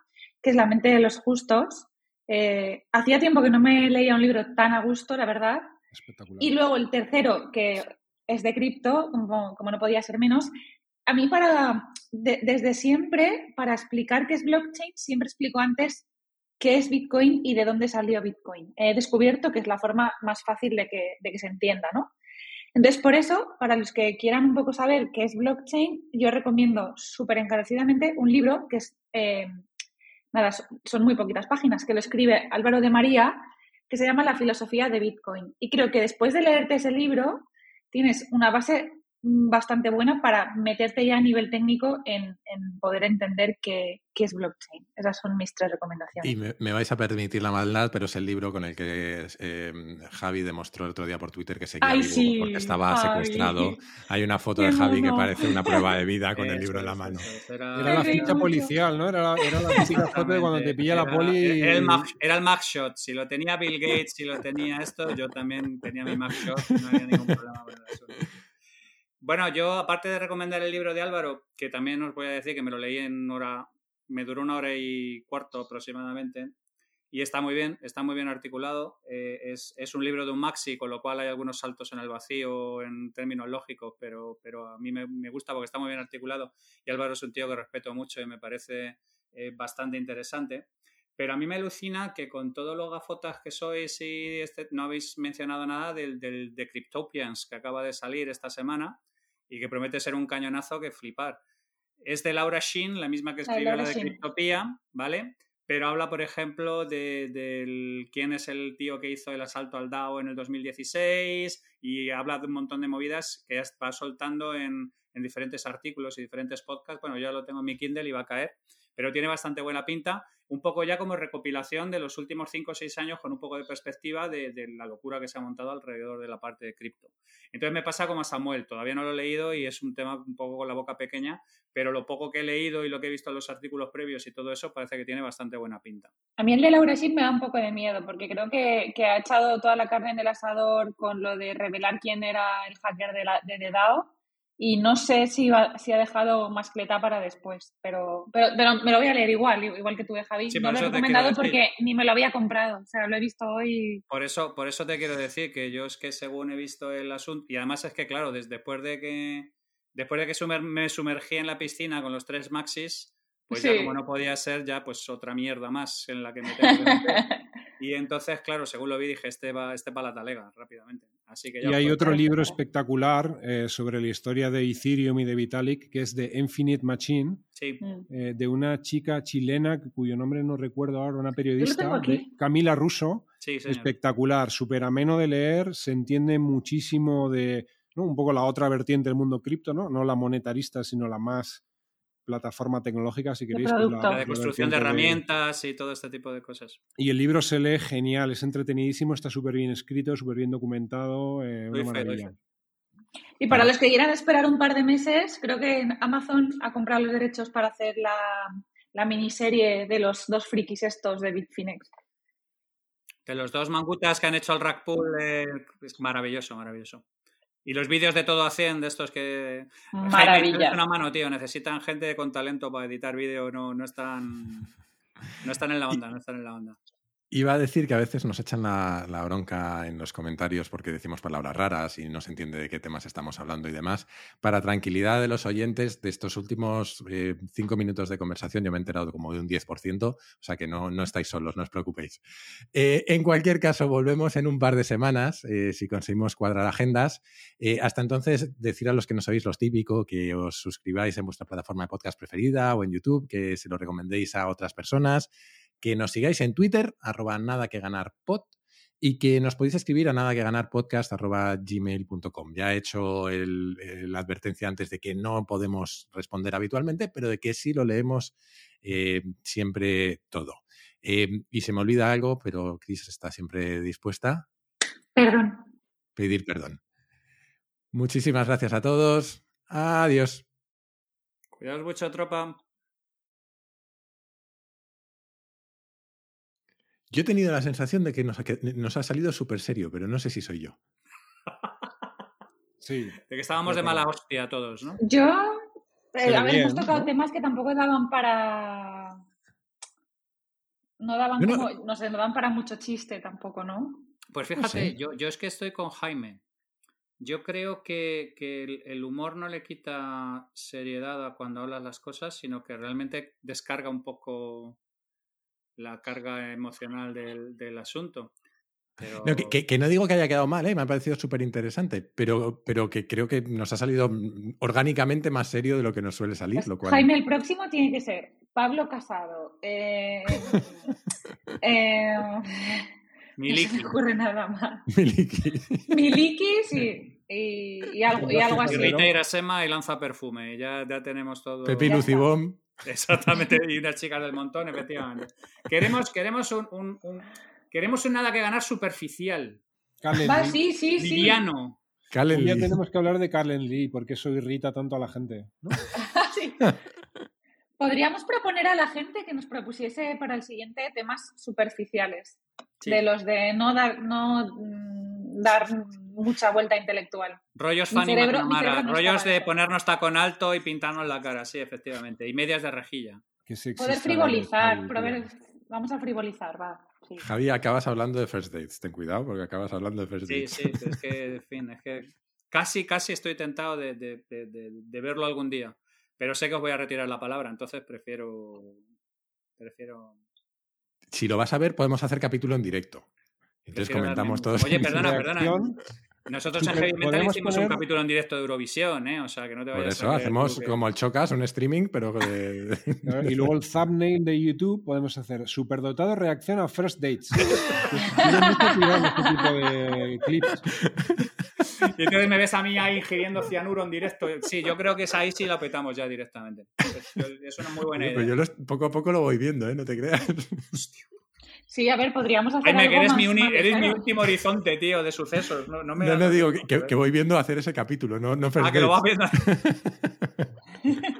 que es La mente de los justos. Eh, hacía tiempo que no me leía un libro tan a gusto, la verdad. Espectacular. Y luego el tercero, que es de cripto, como, como no podía ser menos. A mí, para, de- desde siempre, para explicar qué es blockchain, siempre explico antes qué es Bitcoin y de dónde salió Bitcoin. He descubierto que es la forma más fácil de que, de que se entienda, ¿no? Entonces, por eso, para los que quieran un poco saber qué es blockchain, yo recomiendo súper encarecidamente un libro que es, eh, nada, son- muy poquitas páginas, que lo escribe Álvaro de María, que se llama La filosofía de Bitcoin. Y creo que después de leerte ese libro, tienes una base bastante buena para meterte ya a nivel técnico en, en poder entender qué, qué es blockchain. Esas son mis tres recomendaciones. Y me, me vais a permitir la maldad, pero es el libro con el que eh, Javi demostró el otro día por Twitter que seguía Ay, vivo sí, porque estaba Javi. secuestrado. Hay una foto Qué de Javi que parece una prueba de vida con el libro en la mano. Era, Era la ficha policial, ¿no? Era la, era la típica foto de cuando te pilla la poli. Era el, mag- era el mugshot. Si lo tenía Bill Gates, si lo tenía esto, yo también tenía mi mugshot. No había ningún problema con eso. Bueno, yo, aparte de recomendar el libro de Álvaro, que también os voy a decir que me lo leí en hora, me duró una hora y cuarto aproximadamente, y está muy bien, está muy bien articulado. eh, es, es un libro de un maxi, con lo cual hay algunos saltos en el vacío en términos lógicos, pero, pero a mí me, me gusta porque está muy bien articulado. Y Álvaro es un tío que respeto mucho y me parece eh, bastante interesante. Pero a mí me alucina que con todos los gafotas que sois y este, no habéis mencionado nada del, del de Cryptopians que acaba de salir esta semana y que promete ser un cañonazo que flipar. Es de Laura Shin, la misma que de escribió la, de Shin. Cryptopia, ¿vale? Pero habla, por ejemplo, de, del quién es el tío que hizo el asalto al DAO en el 2016 y habla de un montón de movidas que ya va soltando en, en diferentes artículos y diferentes podcasts. Bueno, yo lo tengo en mi Kindle y va a caer, pero tiene bastante buena pinta. Un poco ya como recopilación de los últimos 5 o 6 años con un poco de perspectiva de, la locura que se ha montado alrededor de la parte de cripto. Entonces me pasa como a Samuel, todavía no lo he leído y es un tema un poco con la boca pequeña, pero lo poco que he leído y lo que he visto en los artículos previos y todo eso parece que tiene bastante buena pinta. A mí el de Laura Shin me da un poco de miedo porque creo que, ha echado toda la carne en el asador con lo de revelar quién era el hacker de, la, de DAO y no sé si, va- si ha dejado mascleta para después, pero, pero, pero me lo voy a leer igual, igual que tú, de Javi. Sí, no lo he recomendado porque ni me lo había comprado, o sea, lo he visto hoy. Por eso, por eso te quiero decir que yo es que según he visto el asunto, y además es que, claro, desde, después de que después de que sumer- me sumergí en la piscina con los tres maxis, pues ya como no podía ser, ya pues otra mierda más en la que me tengo que meter. Y entonces, claro, según lo vi, dije, este va, este para la talega rápidamente. Así que ya Y hay otro libro espectacular eh, sobre la historia de Ethereum y de Vitalik, que es The Infinite Machine, Sí, Mm. eh, de una chica chilena cuyo nombre no recuerdo ahora, una periodista, de Camila Russo, sí, espectacular, súper ameno de leer, se entiende muchísimo de ¿no? un poco la otra vertiente del mundo cripto, ¿no? no la monetarista, sino la más plataforma tecnológica, si queréis. La de construcción de herramientas y todo este tipo de cosas. Y el libro se lee genial, es entretenidísimo, está súper bien escrito, súper bien documentado, eh, una fe, maravilla. Y para los que quieran esperar un par de meses, creo que Amazon ha comprado los derechos para hacer la, la miniserie de los dos frikis estos de Bitfinex. De los dos mangutas que han hecho el rack pool, eh, es maravilloso, maravilloso. Y los vídeos de todo 100, de estos que... Maravilla. una mano, tío. Necesitan gente con talento para editar vídeo. No, no están... No están en la onda, no están en la onda. Iba a decir que a veces nos echan la, bronca en los comentarios porque decimos palabras raras y no se entiende de qué temas estamos hablando y demás. Para tranquilidad de los oyentes, de estos últimos eh, cinco minutos de conversación yo me he enterado como de un 10%, o sea que no, no estáis solos, no os preocupéis. Eh, en cualquier caso, volvemos en un par de semanas, eh, si conseguimos cuadrar agendas. Hasta entonces, decir a los que no sabéis los típico, que os suscribáis en vuestra plataforma de podcast preferida o en YouTube, que se lo recomendéis a otras personas que nos sigáis en Twitter, arroba nada que ganar pod, y que nos podéis escribir a nada que ganar podcast arroba gmail.com. Ya he hecho el- el- la advertencia antes de que no podemos responder habitualmente, pero de que sí lo leemos eh, siempre todo. Eh, y se me olvida algo, pero Cris está siempre dispuesta Perdón. pedir perdón. Muchísimas gracias a todos. Adiós. Cuidaos mucho, tropa. Yo he tenido la sensación de que nos ha, que nos ha salido súper serio, pero no sé si soy yo. Sí. De que estábamos de mala hostia todos, ¿no? Yo, eh, Pero a ver, bien, hemos tocado ¿no? temas que tampoco daban para. No daban no- como, no sé, no daban para mucho chiste tampoco, ¿no? Pues No fíjate, sé. yo, yo es que estoy con Jaime. Yo creo que, que el, el humor no le quita seriedad a cuando hablas las cosas, sino que realmente descarga un poco la carga emocional del, del asunto. Pero... No, que, que- que no digo que haya quedado mal, ¿eh? me ha parecido súper interesante, pero, pero que creo que nos ha salido mm, orgánicamente más serio de lo que nos suele salir, Pues, lo cual... Jaime, el próximo tiene que ser Pablo Casado. Eh, eh, no se Miliki. me ocurre nada más. Miliki. Miliki, sí. Y, y algo, y algo así. Y Rita Irasema y lanza perfume. Ya, ya tenemos todo. Pepi Ya Lucibom. Exactamente, y unas chicas del montón, efectivamente. Queremos, queremos un, un- un- queremos un nada que ganar superficial, Carlen Va, Lee. sí, sí, sí. liviano. Ya Lee. tenemos que hablar de Carlen Lee, porque eso irrita tanto a la gente. ¿no? Sí. Podríamos proponer a la gente que nos propusiese para el siguiente temas superficiales. Sí. De los de no dar, no dar mucha vuelta intelectual. Rollos Fanny cerebro- cerebro no rollos de ponernos tacón alto y pintarnos la cara, sí, efectivamente. Y medias de rejilla. Poder frivolizar. Vamos a frivolizar, va. sí. Javi, acabas hablando de first dates. Ten cuidado porque acabas hablando de first Sí, dates. sí, es que, en fin, es que casi, casi estoy tentado de, de- de- de- de verlo algún día. Pero sé que os voy a retirar la palabra, entonces prefiero. Prefiero. Si lo vas a ver, podemos hacer capítulo en directo. Entonces comentamos todos. Oye, perdona, perdona. Nosotros en Heavy Metal hicimos poner- un capítulo en directo de Eurovisión, ¿eh? O sea, que no te Por vayas eso a creer hacemos que- como el Chocas, un streaming, pero de... Y luego el thumbnail de YouTube podemos hacer superdotado reacción a first dates. Mucho cuidado este tipo de clips. Y entonces me ves a mí ahí ingiriendo cianuro en directo. Sí, yo creo que es ahí sí la petamos ya directamente. Es, es una muy buena idea. pero yo los- poco a poco lo voy viendo, ¿eh? No te creas. Sí, a ver, podríamos hacer Jaime, algo que eres, más, mi, uni- más eres mi último horizonte, tío, de sucesos. No, no me No, no digo que, que- voy viendo hacer ese capítulo, no, no Ah, que lo vas viendo.